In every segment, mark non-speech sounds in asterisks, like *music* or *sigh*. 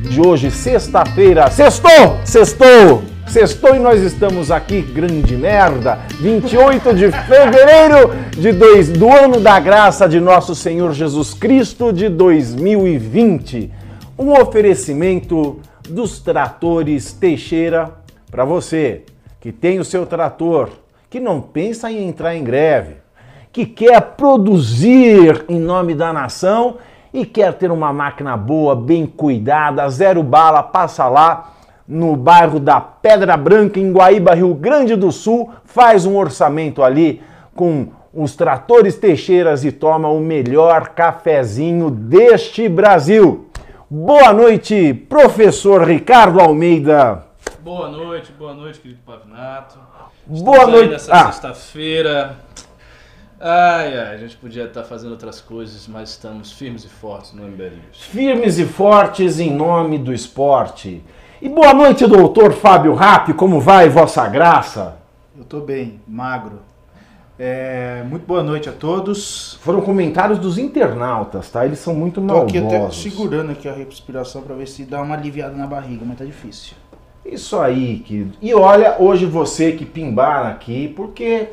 de hoje, sexta-feira. Sextou! Sextou! Sextou e nós estamos aqui, grande merda, 28 de fevereiro de dois, do ano da graça de nosso Senhor Jesus Cristo de 2020. Um oferecimento dos tratores Teixeira para você que tem o seu trator, que não pensa em entrar em greve, que quer produzir em nome da nação e quer ter uma máquina boa, bem cuidada, zero bala, passa lá no bairro da Pedra Branca, em Guaíba, Rio Grande do Sul, faz um orçamento ali com os tratores Teixeiras e toma o melhor cafezinho deste Brasil. Boa noite, professor Ricardo Almeida. Boa noite, boa noite, querido Pavinato. Boa noite. Nessa ah. sexta-feira. Ai, ai, a gente podia estar fazendo outras coisas, mas estamos firmes e fortes no MBL News. Firmes e fortes em nome do esporte. E boa noite, doutor Fábio Rapp, como vai, vossa graça? Eu estou bem, magro. É, muito boa noite a todos. Foram comentários dos internautas, tá? Eles são muito maldosos. Tô aqui até segurando aqui a respiração para ver se dá uma aliviada na barriga, mas tá difícil. Isso aí, querido. E olha, hoje você que pimbar aqui, porque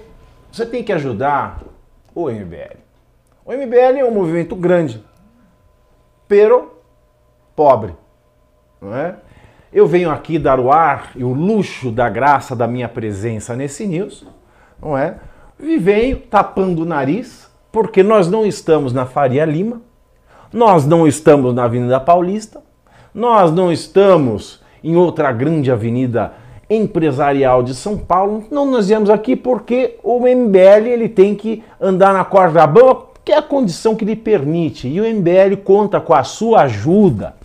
você tem que ajudar o MBL. O MBL é um movimento grande, pero pobre, não é? Eu venho aqui dar o ar e o luxo da graça da minha presença nesse news, não é? E venho tapando o nariz, porque nós não estamos na Faria Lima, nós não estamos na Avenida Paulista, nós não estamos em outra grande avenida empresarial de São Paulo. Não nós viemos aqui porque o MBL ele tem que andar na corda bamba, que é a condição que lhe permite. E o MBL conta com a sua ajuda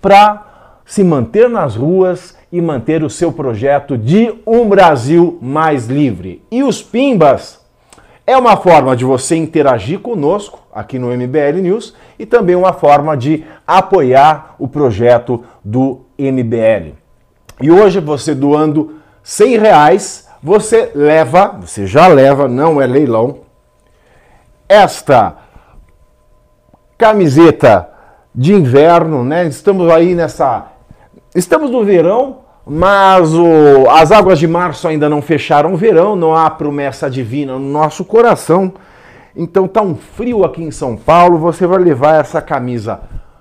para se manter nas ruas e manter o seu projeto de um Brasil mais livre. E os Pimbas é uma forma de você interagir conosco aqui no MBL News e também uma forma de apoiar o projeto do MBL. E hoje você doando 100 reais, você leva, você já leva, não é leilão, esta camiseta de inverno, né? Estamos aí nessa. Estamos no verão, mas o... as águas de março ainda não fecharam o verão, não há promessa divina no nosso coração. Então tá um frio aqui em São Paulo, você vai levar essa camisa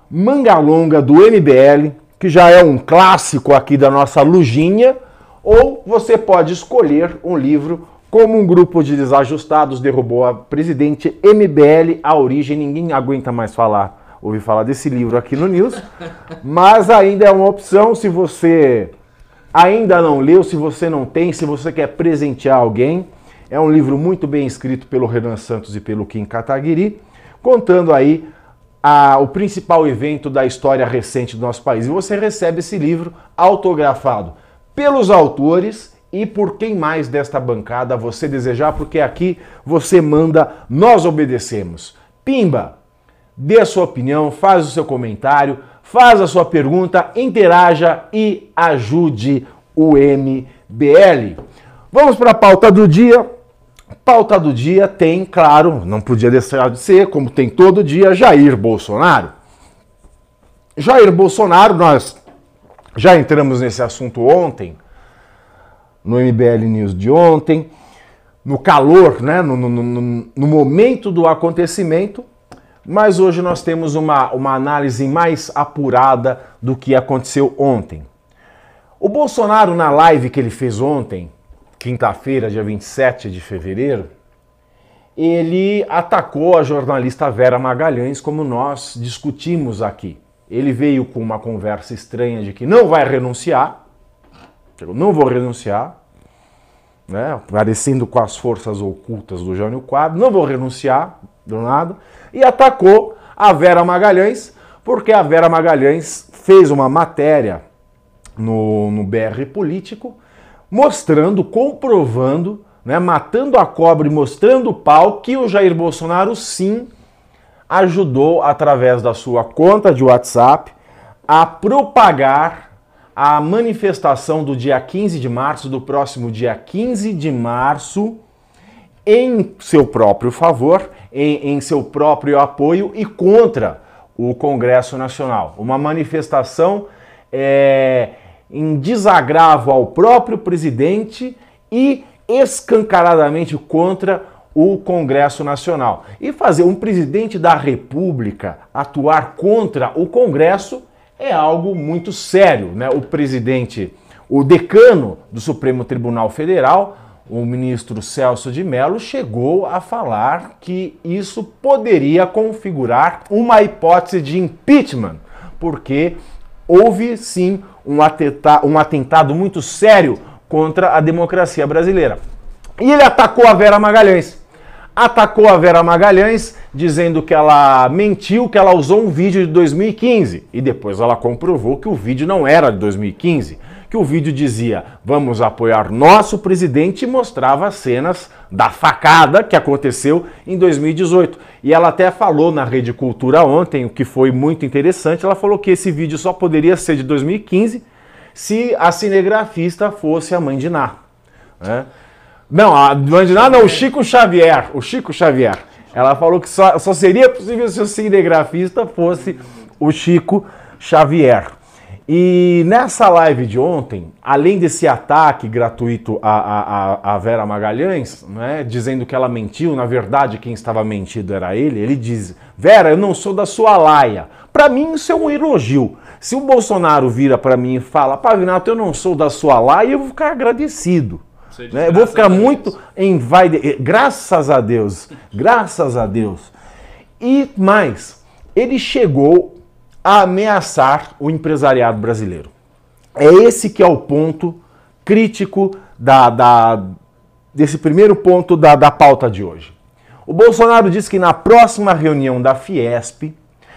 manga longa do MBL, que já é um clássico aqui da nossa lujinha, ou você pode escolher um livro como um grupo de desajustados derrubou a presidente MBL, a origem, ninguém aguenta mais falar, ouvir falar desse livro aqui no News, *laughs* mas ainda é uma opção se você ainda não leu, se você não tem, se você quer presentear alguém. É um livro muito bem escrito pelo Renan Santos e pelo Kim Kataguiri, contando aí a, o principal evento da história recente do nosso país. E você recebe esse livro autografado pelos autores e por quem mais desta bancada você desejar, porque aqui você manda, nós obedecemos. Pimba, dê a sua opinião, faz o seu comentário, faz a sua pergunta, interaja e ajude o MBL. Vamos para a pauta do dia. Pauta do dia tem, claro, não podia deixar de ser, como tem todo dia, Jair Bolsonaro. Jair Bolsonaro, nós já entramos nesse assunto ontem, no MBL News de ontem, no calor, né, no, no, no, no momento do acontecimento, mas hoje nós temos uma, uma análise mais apurada do que aconteceu ontem. O Bolsonaro, na live que ele fez ontem, quinta-feira, dia 27 de fevereiro, ele atacou a jornalista Vera Magalhães, como nós discutimos aqui. Ele veio com uma conversa estranha de que não vai renunciar, não vou renunciar, né, parecendo com as forças ocultas do Jânio Quadro, não vou renunciar do nada, e atacou a Vera Magalhães, porque a Vera Magalhães fez uma matéria no, no BR Político mostrando, comprovando, né, matando a cobra e mostrando o pau que o Jair Bolsonaro sim ajudou através da sua conta de WhatsApp a propagar a manifestação do dia 15 de março, do próximo dia 15 de março, em seu próprio favor, em, em seu próprio apoio e contra o Congresso Nacional. Uma manifestação é, em desagravo ao próprio presidente e escancaradamente contra o Congresso Nacional. E fazer um presidente da República atuar contra o Congresso é algo muito sério. Né? O presidente, o decano do Supremo Tribunal Federal, o ministro Celso de Mello, chegou a falar que isso poderia configurar uma hipótese de impeachment, porque houve sim um, um atentado muito sério contra a democracia brasileira. E ele atacou a Vera Magalhães. Atacou a Vera Magalhães dizendo que ela mentiu, que ela usou um vídeo de 2015. E depois ela comprovou que o vídeo não era de 2015 que o vídeo dizia: vamos apoiar nosso presidente e mostrava cenas da facada que aconteceu em 2018. E ela até falou na Rede Cultura ontem, o que foi muito interessante. Ela falou que esse vídeo só poderia ser de 2015 se a cinegrafista fosse a mãe de Ná. Né? Não, a mãe de Ná não, o Chico Xavier. O Chico Xavier. Ela falou que só, só seria possível se o cinegrafista fosse o Chico Xavier. E nessa live de ontem, além desse ataque gratuito a, a, a Vera Magalhães, né, dizendo que ela mentiu, na verdade quem estava mentindo era ele, ele diz: Vera, eu não sou da sua laia. Para mim isso é um elogio. Se o Bolsonaro vira para mim e fala, Pavinato, eu não sou da sua laia, eu vou ficar agradecido. Né? Eu vou ficar muito em vai. De... Graças a Deus, graças a Deus. E mais, ele chegou ameaçar o empresariado brasileiro. É esse que é o ponto crítico da, da, desse primeiro ponto da, da pauta de hoje. O Bolsonaro diz que na próxima reunião da Fiesp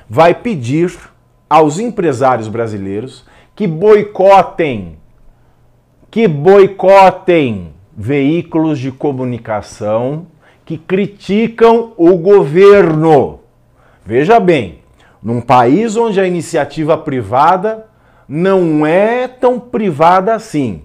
vai pedir aos empresários brasileiros que boicotem, que boicotem veículos de comunicação que criticam o governo. Veja bem, num país onde a iniciativa privada não é tão privada assim.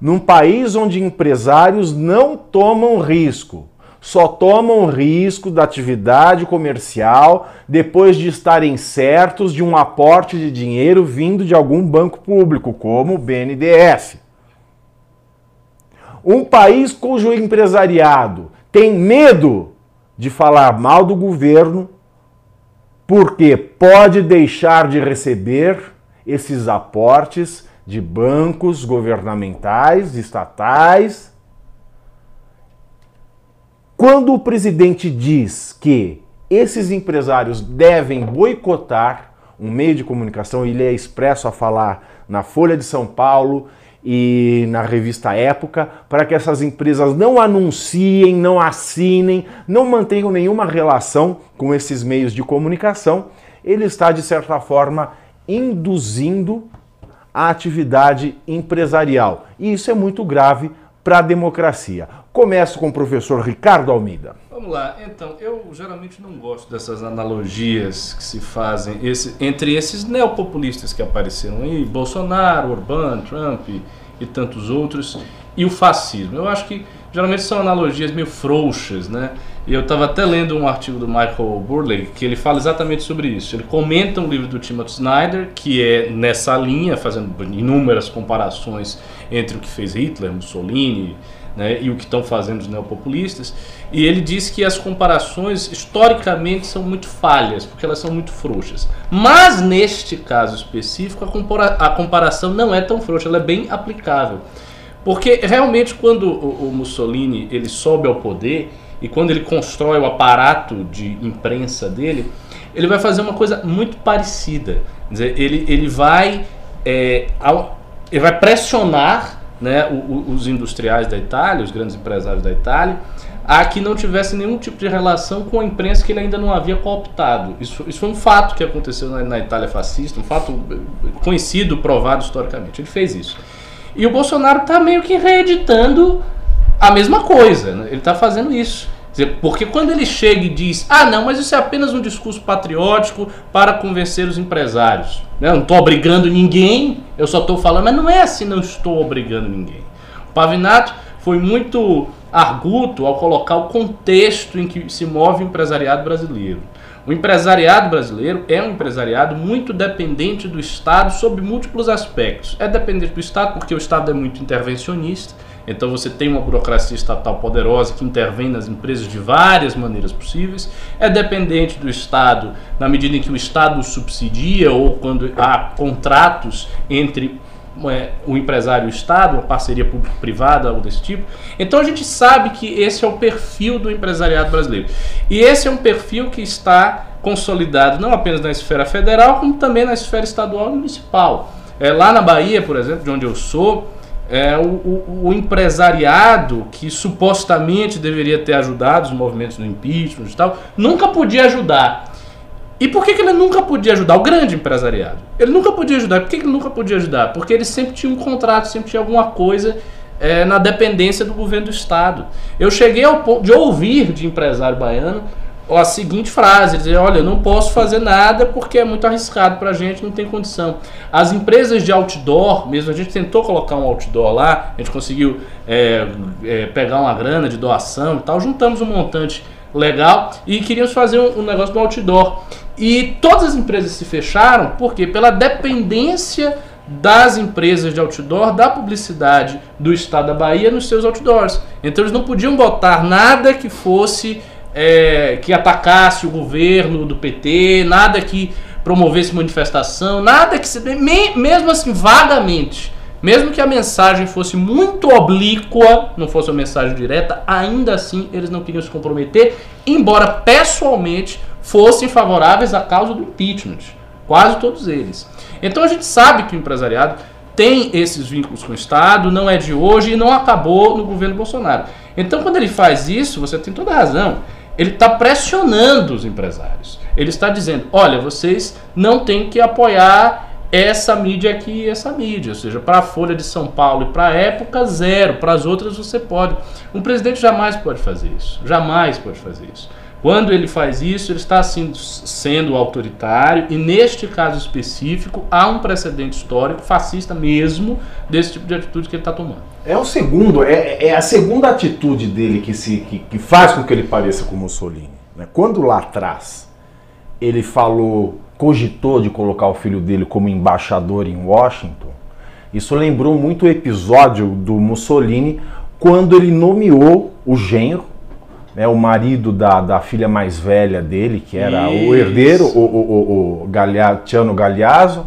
Num país onde empresários não tomam risco, só tomam risco da atividade comercial depois de estarem certos de um aporte de dinheiro vindo de algum banco público, como o BNDES. Um país cujo empresariado tem medo de falar mal do governo porque pode deixar de receber esses aportes de bancos governamentais, estatais. Quando o presidente diz que esses empresários devem boicotar um meio de comunicação, ele é expresso a falar na Folha de São Paulo e na revista Época, para que essas empresas não anunciem, não assinem, não mantenham nenhuma relação com esses meios de comunicação, ele está, de certa forma, induzindo a atividade empresarial. E isso é muito grave para a democracia. Começo com o professor Ricardo Almeida. Vamos lá, então, eu geralmente não gosto dessas analogias que se fazem esse, entre esses neopopulistas que apareceram aí, Bolsonaro, Orbán, Trump e, tantos outros, e o fascismo. Eu acho que geralmente são analogias meio frouxas, né? E eu estava até lendo um artigo do Michael Burley que ele fala exatamente sobre isso. Ele comenta um livro do Timothy Snyder, que é nessa linha, fazendo inúmeras comparações entre o que fez Hitler, Mussolini, né, e o que estão fazendo os neopopulistas. E ele diz que as comparações historicamente são muito falhas, porque elas são muito frouxas. Mas neste caso específico, a, compara a comparação não é tão frouxa, ela é bem aplicável. Porque realmente quando o, o Mussolini ele sobe ao poder e quando ele constrói o aparato de imprensa dele, ele vai fazer uma coisa muito parecida. Quer dizer, ele, ele vai é, ao, ele vai pressionar né, os industriais da Itália, os grandes empresários da Itália, a que não tivesse nenhum tipo de relação com a imprensa que ele ainda não havia cooptado. Isso, isso foi um fato que aconteceu na, na Itália fascista, um fato conhecido, provado historicamente. Ele fez isso. E o Bolsonaro está meio que reeditando a mesma coisa. Né? Ele está fazendo isso. Porque quando ele chega e diz, ah não, mas isso é apenas um discurso patriótico para convencer os empresários. Eu não estou obrigando ninguém, eu só estou falando, mas não é assim, não estou obrigando ninguém. O Pavinato foi muito arguto ao colocar o contexto em que se move o empresariado brasileiro. O empresariado brasileiro é um empresariado muito dependente do Estado sob múltiplos aspectos. É dependente do Estado porque o Estado é muito intervencionista, então você tem uma burocracia estatal poderosa que intervém nas empresas de várias maneiras possíveis. É dependente do Estado na medida em que o Estado subsidia ou quando há contratos entre é, o empresário e o Estado, uma parceria público-privada, algo desse tipo. Então a gente sabe que esse é o perfil do empresariado brasileiro. E esse é um perfil que está consolidado não apenas na esfera federal, como também na esfera estadual e municipal. É, lá na Bahia, por exemplo, de onde eu sou, é, o, o, empresariado que supostamente deveria ter ajudado os movimentos do impeachment e tal, nunca podia ajudar. E por que, que ele nunca podia ajudar? O grande empresariado. Ele nunca podia ajudar. Por que, que ele nunca podia ajudar? Porque ele sempre tinha um contrato, sempre tinha alguma coisa é, na dependência do governo do Estado. Eu cheguei ao ponto de ouvir de empresário baiano a seguinte frase: dizer, olha, não posso fazer nada porque é muito arriscado para a gente, não tem condição. As empresas de outdoor, mesmo a gente tentou colocar um outdoor lá, a gente conseguiu é, é, pegar uma grana de doação e tal, juntamos um montante legal e queríamos fazer um, um negócio do outdoor. E todas as empresas se fecharam porque pela dependência das empresas de outdoor, da publicidade do estado da Bahia nos seus outdoors. Então eles não podiam botar nada que fosse é, que atacasse o governo do PT, nada que promovesse manifestação, nada que se mesmo assim vagamente, mesmo que a mensagem fosse muito oblíqua, não fosse uma mensagem direta, ainda assim eles não queriam se comprometer, embora pessoalmente fossem favoráveis à causa do impeachment. Quase todos eles. Então a gente sabe que o empresariado tem esses vínculos com o Estado, não é de hoje e não acabou no governo Bolsonaro. Então quando ele faz isso, você tem toda a razão. Ele está pressionando os empresários. Ele está dizendo: olha, vocês não têm que apoiar essa mídia aqui e essa mídia. Ou seja, para a Folha de São Paulo e para a época, zero. Para as outras, você pode. Um presidente jamais pode fazer isso. Jamais pode fazer isso. Quando ele faz isso, ele está sendo, sendo autoritário e, neste caso específico, há um precedente histórico, fascista mesmo, desse tipo de atitude que ele está tomando. É o segundo, é, é, a segunda atitude dele que, se, que, que faz com que ele pareça com Mussolini. Né? Quando lá atrás ele falou, cogitou de colocar o filho dele como embaixador em Washington, isso lembrou muito o episódio do Mussolini quando ele nomeou o genro né, o marido da, da filha mais velha dele, que era Isso. o herdeiro, o, o, o, o Galha, Tiano Galhazo,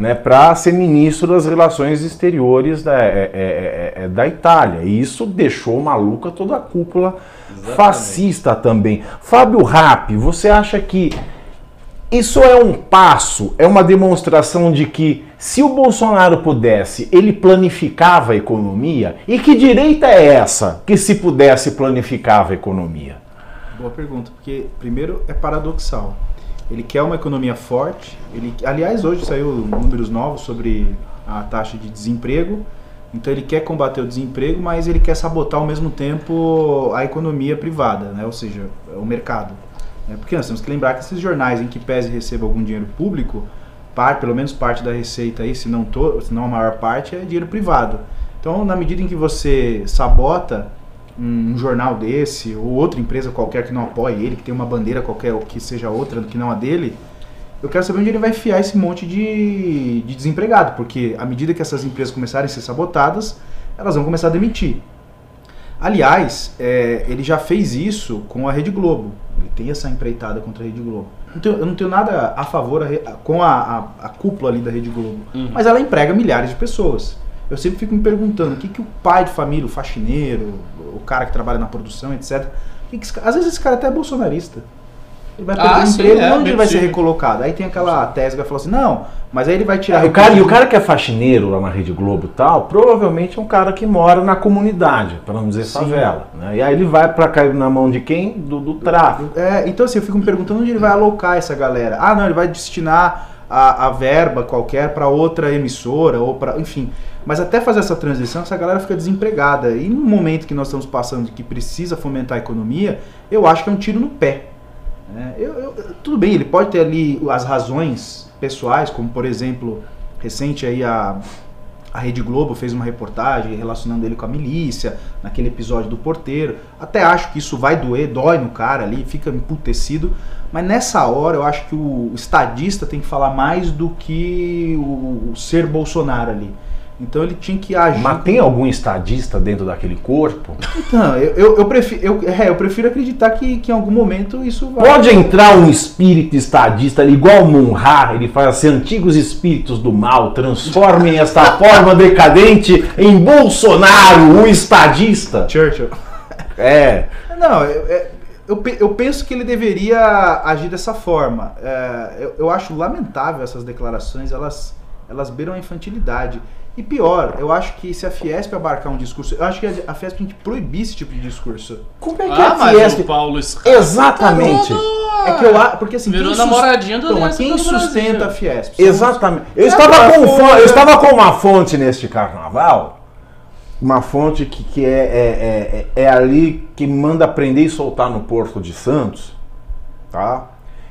né, para ser ministro das relações exteriores da, é, é, é, é, da Itália. E isso deixou maluca toda a cúpula Exatamente. fascista também. Fábio Rapp, você acha que isso é um passo, é uma demonstração de que se o Bolsonaro pudesse, ele planificava a economia? E que direita é essa que se pudesse planificava a economia? Boa pergunta, porque primeiro é paradoxal. Ele quer uma economia forte. Ele, aliás, hoje saiu números novos sobre a taxa de desemprego. Então ele quer combater o desemprego, mas ele quer sabotar ao mesmo tempo a economia privada, né? ou seja, o mercado. Né? Porque nós temos que lembrar que esses jornais em que pese receba algum dinheiro público, par, pelo menos parte da receita aí, se não, to, se não a maior parte, é dinheiro privado. Então, na medida em que você sabota um, um, jornal desse, ou outra empresa qualquer que não apoie ele, que tem uma bandeira qualquer, ou que seja outra que não a dele, eu quero saber onde ele vai enfiar esse monte de, de desempregado, porque à medida que essas empresas começarem a ser sabotadas, elas vão começar a demitir. Aliás, é, ele já fez isso com a Rede Globo. Ele tem essa empreitada contra a Rede Globo. Não tenho, eu não tenho nada a favor a, com a, a, a, cúpula ali da Rede Globo. Uhum. Mas ela emprega milhares de pessoas. Eu sempre fico me perguntando o que, que o pai de família, o faxineiro, o cara que trabalha na produção, etc. Que, às vezes esse cara até é bolsonarista. Ele vai perder ah, sim, emprego, é, onde ele vai ser recolocado? Aí tem aquela tese que vai falar assim, não, mas aí ele vai tirar... É, o cara, e o cara que é faxineiro lá na Rede Globo e tal, provavelmente é um cara que mora na comunidade, para não dizer sim. favela. Né? E aí ele vai para cair na mão de quem? Do, do tráfico. É, então assim, eu fico me perguntando onde ele vai alocar essa galera. Ah, não, ele vai destinar a, a verba qualquer para outra emissora, ou para... Enfim... Mas até fazer essa transição, essa galera fica desempregada. E no momento que nós estamos passando, que precisa fomentar a economia, eu acho que é um tiro no pé. É, eu, eu, tudo bem, ele pode ter ali as razões pessoais, como por exemplo, recente aí a, a Rede Globo fez uma reportagem relacionando ele com a milícia, naquele episódio do porteiro. Até acho que isso vai doer, dói no cara ali, fica emputecido. Mas nessa hora eu acho que o estadista tem que falar mais do que o, o ser Bolsonaro ali. Então ele tinha que agir. Mas tem algum estadista dentro daquele corpo? Então, eu, eu, eu prefiro, eu, é, eu prefiro acreditar que, que em algum momento isso vai. Pode entrar um espírito estadista ali, igual Munhar, ele faz assim, antigos espíritos do mal, transformem esta *laughs* forma decadente em Bolsonaro, o estadista. Churchill. É. Não, eu, é, eu, eu penso que ele deveria agir dessa forma. É, eu, eu acho lamentável essas declarações, elas, elas beiram a infantilidade. E pior, eu acho que se a Fiesp abarcar um discurso, eu acho que a Fiesp tem que proibir esse tipo de discurso. Como é que Ah, a mas Fiesp... o Paulo Scarpa Exatamente. É que eu acho, porque assim, Virou quem namoradinha do então, mas quem sustenta Brasil. a Fiesp? Exatamente. Eu É estava, com, eu estava com uma fonte neste carnaval, uma fonte que, que é, é, é, é ali que manda prender e soltar no Porto de Santos, tá?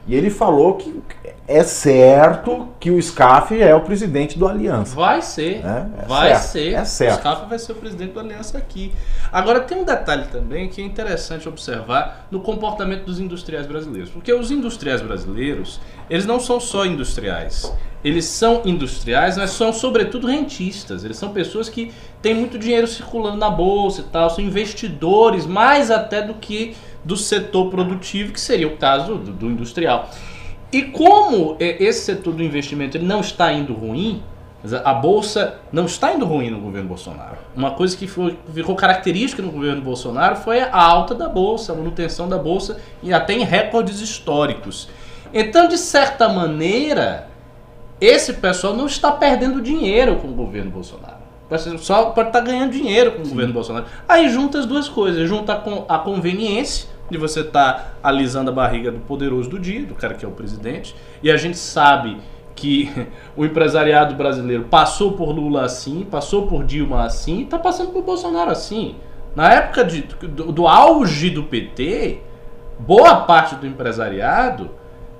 E ele falou que é certo que o SCAF é o presidente do Aliança. Vai ser. É, é vai certo, ser. é certo. O Scafa vai ser o presidente da Aliança aqui. Agora, tem um detalhe também que é interessante observar no comportamento dos industriais brasileiros. Porque os industriais brasileiros, eles não são só industriais. Eles são industriais, mas são sobretudo rentistas. Eles são pessoas que têm muito dinheiro circulando na bolsa e tal, são investidores mais até do que do setor produtivo, que seria o caso do, do industrial. E como é, esse setor do investimento ele não está indo ruim, a bolsa não está indo ruim no governo Bolsonaro. Uma coisa que foi, ficou característica no governo Bolsonaro foi a alta da bolsa, a manutenção da bolsa e até em recordes históricos. Então, de certa maneira, esse pessoal não está perdendo dinheiro com o governo Bolsonaro. Só pode estar ganhando dinheiro com o governo Bolsonaro. Aí junta as duas coisas, junta a conveniência de você estar alisando a barriga do poderoso do dia, do cara que é o presidente, e a gente sabe que *laughs* o empresariado brasileiro passou por Lula assim, passou por Dilma assim, e está passando por Bolsonaro assim. Na época de- do, do auge do PT, boa parte do empresariado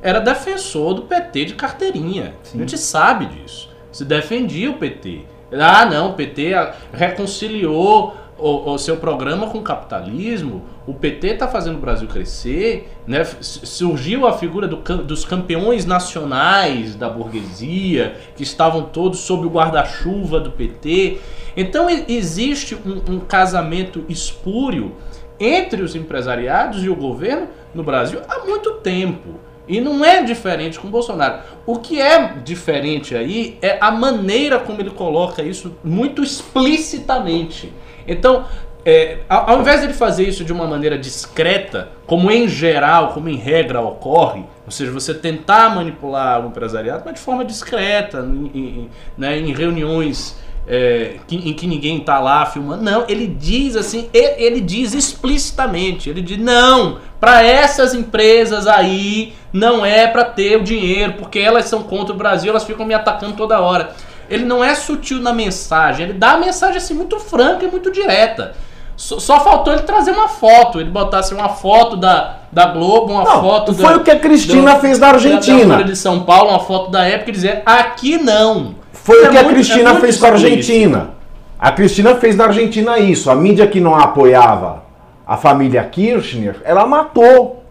era defensor do PT de carteirinha. A gente sabe disso. Se defendia o PT. Ah, não, o PT reconciliou o, o seu programa com o capitalismo. O PT está fazendo o Brasil crescer. Né? Surgiu a figura do dos campeões nacionais da burguesia, que estavam todos sob o guarda-chuva do PT. Então existe um- um casamento espúrio entre os empresariados e o governo no Brasil há muito tempo. E não é diferente com o Bolsonaro. O que é diferente aí é a maneira como ele coloca isso muito explicitamente. Então, é, ao, ao invés de ele fazer isso de uma maneira discreta, como em geral, como em regra ocorre, ou seja, você tentar manipular o empresariado, mas de forma discreta, em, em- né, em reuniões é, que- em que ninguém tá lá filmando. Não, ele diz assim, e- ele diz explicitamente, ele diz não, para essas empresas aí não é para ter o dinheiro, porque elas são contra o Brasil, elas ficam me atacando toda hora. Ele não é sutil na mensagem, ele dá a mensagem assim muito franca e muito direta. Só, só faltou ele trazer uma foto, ele botasse uma foto da, da Globo, uma Não, foto foi da- o que a Cristina do- fez na Da, Argentina. da de São Paulo, uma foto da época e dizer aqui não. Foi É o que a muito- Cristina é fez com a. Argentina. A Cristina fez na Argentina isso. A mídia que não apoiava a família Kirchner, ela matou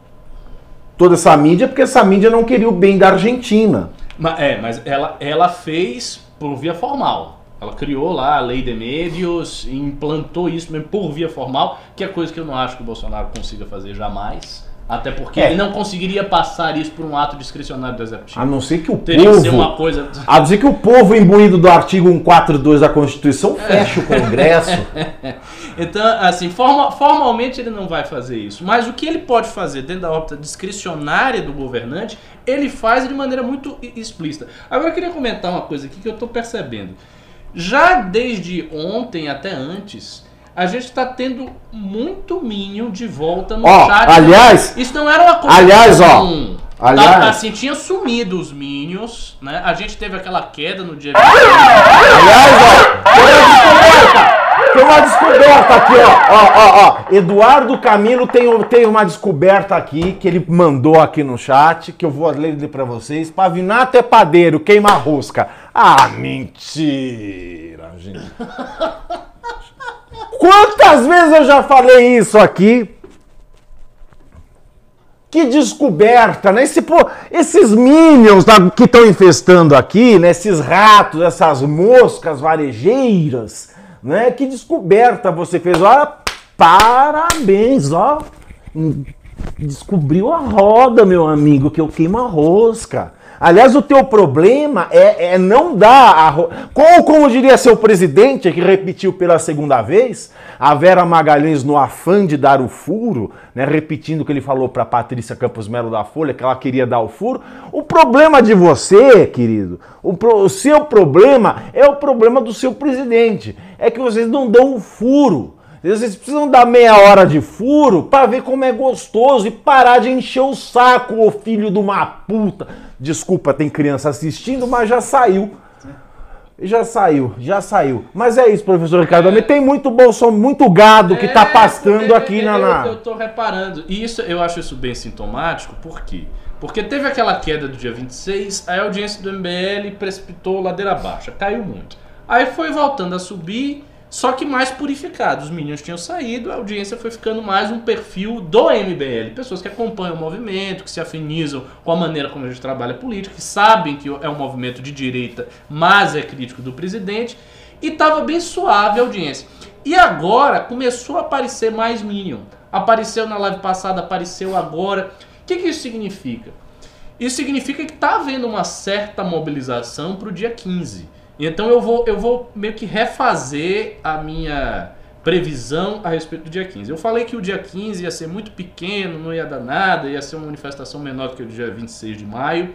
toda essa mídia porque essa mídia não queria o bem da Argentina. Ma- é, mas ela, ela fez por via formal. Ela criou lá a lei de médios e implantou isso mesmo por via formal, que é coisa que eu não acho que o Bolsonaro consiga fazer jamais. Até porque É. ele não conseguiria passar isso por um ato discricionário do executivo. A não ser que o Teria que ser uma povo. coisa. A não ser que o povo imbuído do artigo 142 da Constituição feche o Congresso. *laughs* Então, assim, forma- formalmente ele não vai fazer isso. Mas o que ele pode fazer dentro da órbita discricionária do governante, ele faz de maneira muito explícita. Agora eu queria comentar uma coisa aqui que eu estou percebendo. Já desde ontem até antes, a gente está tendo muito Minion de volta no Ó, chat. aliás- isso não era uma coisa aliás, ó, comum. aliás- Tá- assim, tinha sumido os Minions, né? A gente teve aquela queda no dia Aliás, ó, tem uma descoberta! Tem uma descoberta aqui, ó. Ó, ó, ó. Eduardo Camilo tem, tem uma descoberta aqui que ele mandou aqui no chat, que eu vou ler pra vocês. Pavinato é padeiro, queima rosca. Ah, mentira, gente. Quantas vezes eu já falei isso aqui? Que descoberta, né? Esse, pô, esses minions tá, que estão infestando aqui, né? esses ratos, essas moscas varejeiras, né? Que descoberta você fez. Olha, parabéns, ó. Descobriu a roda, meu amigo, que eu queimo a rosca. Aliás, o teu problema é, é não dar a. Como, como diria seu presidente, que repetiu pela segunda vez, a Vera Magalhães, no afã de dar o furo, né, repetindo o que ele falou para Patrícia Campos Melo da Folha, que ela queria dar o furo. O problema de você, querido, o, pro, o seu problema é o problema do seu presidente. É que vocês não dão o furo. Vocês precisam dar meia hora de furo para ver como é gostoso e parar de encher o saco, ô filho de uma puta. Desculpa, tem criança assistindo, mas já saiu. Já saiu, já saiu. Mas é isso, professor Ricardo. É. Tem muito bolso, muito gado que está é, pastando é, aqui na, na. Eu, estou reparando. E isso, eu acho isso bem sintomático, por quê? Porque teve aquela queda do dia 26, a audiência do MBL precipitou ladeira abaixo, caiu muito. Aí foi voltando a subir só que mais purificado. Os Minions tinham saído, a audiência foi ficando mais um perfil do MBL. Pessoas que acompanham o movimento, que se afinizam com a maneira como a gente trabalha política, que sabem que é um movimento de direita, mas é crítico do presidente. E estava bem suave a audiência. E agora começou a aparecer mais Minion. Apareceu na live passada, apareceu agora. O que, que isso significa? Isso significa que está havendo uma certa mobilização para o dia 15. Então eu vou, eu vou meio que refazer a minha previsão a respeito do dia 15. Eu falei que o dia 15 ia ser muito pequeno, não ia dar nada, ia ser uma manifestação menor do que o dia 26 de maio.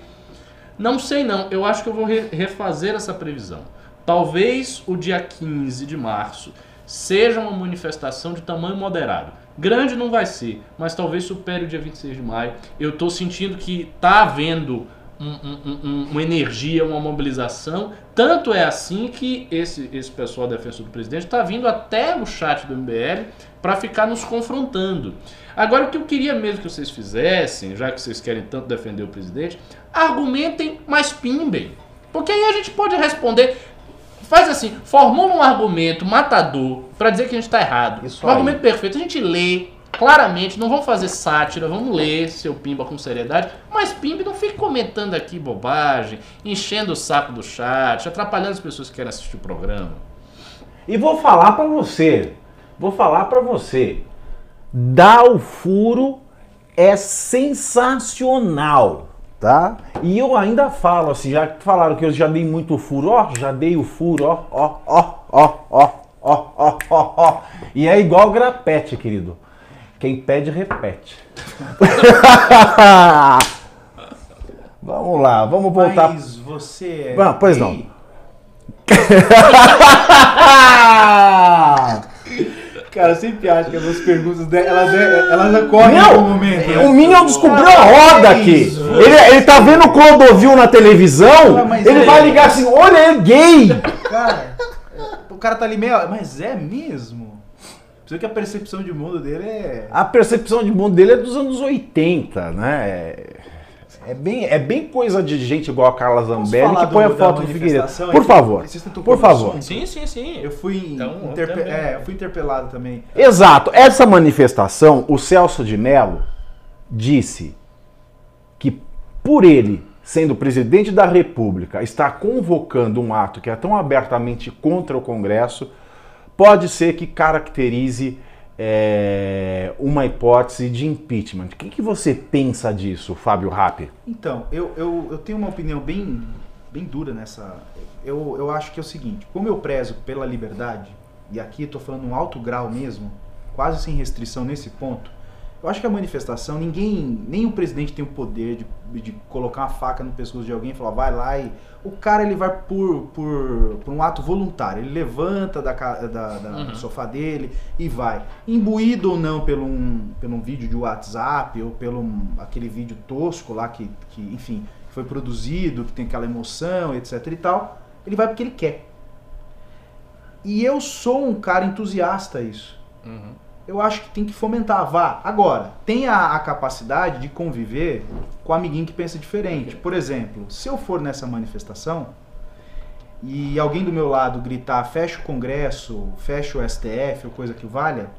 Não sei não, eu acho que eu vou re refazer essa previsão. Talvez o dia 15 de março seja uma manifestação de tamanho moderado. Grande não vai ser, mas talvez supere o dia 26 de maio. Eu estou sentindo que está havendo um, um, uma energia, uma mobilização. Tanto é assim que esse, esse pessoal defensor do presidente está vindo até o chat do MBL para ficar nos confrontando. Agora, o que eu queria mesmo que vocês fizessem, já que vocês querem tanto defender o presidente, argumentem, mas pimbem. Porque aí a gente pode responder. Faz assim, formula um argumento matador para dizer que a gente está errado. Isso um aí. argumento perfeito. A gente lê, claramente, não vamos fazer sátira, vamos ler seu Pimba com seriedade, mas Pimba não fique comentando aqui bobagem, enchendo o saco do chat, atrapalhando as pessoas que querem assistir o programa. E vou falar para você, vou falar para você, dar o furo é sensacional, tá? E eu ainda falo assim, já falaram que eu já dei muito furo, ó, já dei o furo, ó, ó, ó, ó, ó, ó, ó, ó, ó. E é igual grapete, querido. Quem pede, repete. *laughs* vamos lá, vamos voltar. Mas você é. Ah, pois não. *laughs* Cara, eu sempre acho que as perguntas dela, elas, elas ocorrem no momento. Né? O Minion descobriu a roda aqui. Ele, ele tá vendo o Clodovil na televisão, ah, ele é... vai ligar assim, olha, é gay. Cara, o cara tá ali meio. Mas é mesmo? Você que a percepção de mundo dele é. A percepção de mundo dele é dos anos 80, né? É, é bem, é bem coisa de gente igual a Carla Zambelli que põe a foto do Figueiredo. Por favor. Por favor. Sim, sim, sim. Eu fui, então, interpe... é, eu fui interpelado também. Exato. Essa manifestação, o Celso de Mello disse que por ele sendo presidente da República, estar convocando um ato que é tão abertamente contra o Congresso, pode ser que caracterize é, uma hipótese de impeachment. O que, que você pensa disso, Fábio Rappi? Então, eu, eu, eu tenho uma opinião bem, bem dura nessa. Eu, eu acho que é o seguinte: como eu prezo pela liberdade, e aqui estou falando um alto grau mesmo, quase sem restrição nesse ponto, eu acho que a manifestação, ninguém, nem o presidente tem o poder de, de colocar uma faca no pescoço de alguém e falar, vai lá e. O cara ele vai por, por, por um ato voluntário, ele levanta da, da, da uhum. do sofá dele e vai. Imbuído ou não pelo um, pelo um vídeo de WhatsApp ou pelo um, aquele vídeo tosco lá que, que, enfim, foi produzido, que tem aquela emoção, etc e tal, ele vai porque ele quer. E eu sou um cara entusiasta a isso. Uhum eu acho que tem que fomentar. Vá. Agora, tenha a, capacidade de conviver com o amiguinho que pensa diferente. Por exemplo, se eu for nessa manifestação, e alguém do meu lado gritar fecha o Congresso, fecha o STF ou coisa que valha,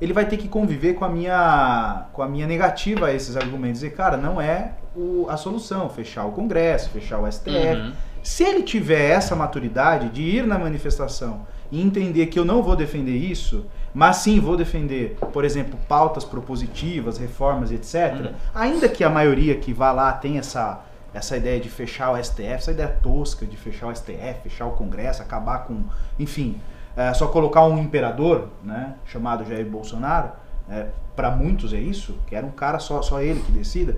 ele vai ter que conviver com a minha, com a minha negativa a esses argumentos. Dizer, cara, não é o, a solução fechar o Congresso, fechar o STF. Uhum. Se ele tiver essa maturidade de ir na manifestação e entender que eu não vou defender isso, mas sim vou defender, por exemplo, pautas propositivas, reformas, etc., Uhum. ainda que a maioria que vá lá tenha essa, essa ideia de fechar o STF, essa ideia tosca de fechar o STF, fechar o Congresso, acabar com. Enfim, é, só colocar um imperador, né, chamado Jair Bolsonaro, para muitos é isso, que era um cara só, só ele que decida.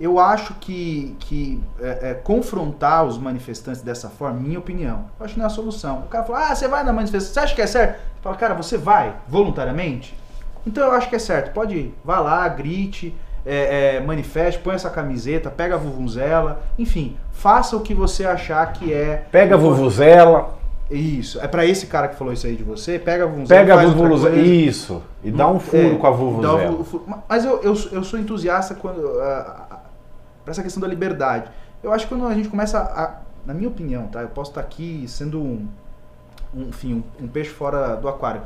Eu acho que, que é, é, confrontar os manifestantes dessa forma, minha opinião, eu acho que não é a solução. O cara fala, ah, você vai na manifestação, você acha que é certo? Fala, cara, você vai voluntariamente? Então eu acho que é certo, pode ir, vá lá, grite, é, é, manifeste, põe essa camiseta, pega a vuvuzela, enfim, faça o que você achar que é. Pega a vuvuzela, Isso, é pra esse cara que falou isso aí de você, pega a vuvuzela, pega a vuvuzela, isso, e dá um furo É, com a vuvuzela. fu- Mas eu, eu, eu sou entusiasta quando, ah, pra essa questão da liberdade. Eu acho que quando a gente começa a. Na minha opinião, tá? Eu posso estar aqui sendo um, um, enfim, um, um peixe fora do aquário.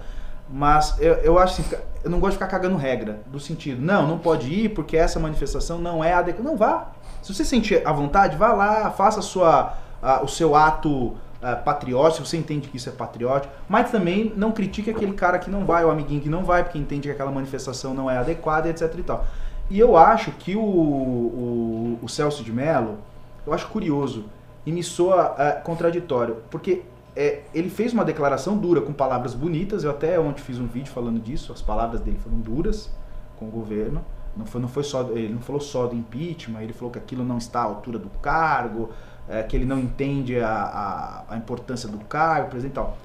Mas eu, eu acho assim, eu não gosto de ficar cagando regra, do sentido, não, não pode ir porque essa manifestação não é adequada. Não vá. Se você sentir à vontade, vá lá, faça a sua, ah, o seu ato ah, patriótico, se você entende que isso é patriótico, mas também não critique aquele cara que não vai, o amiguinho que não vai, porque entende que aquela manifestação não é adequada, etc e tal. E eu acho que o, o, o Celso de Mello, eu acho curioso e me soa ah, contraditório, porque é, ele fez uma declaração dura, com palavras bonitas, eu até ontem fiz um vídeo falando disso, as palavras dele foram duras com o governo, não foi, não foi só, ele não falou só do impeachment, ele falou que aquilo não está à altura do cargo, é, que ele não entende a, a, a importância do cargo, presidente e tal.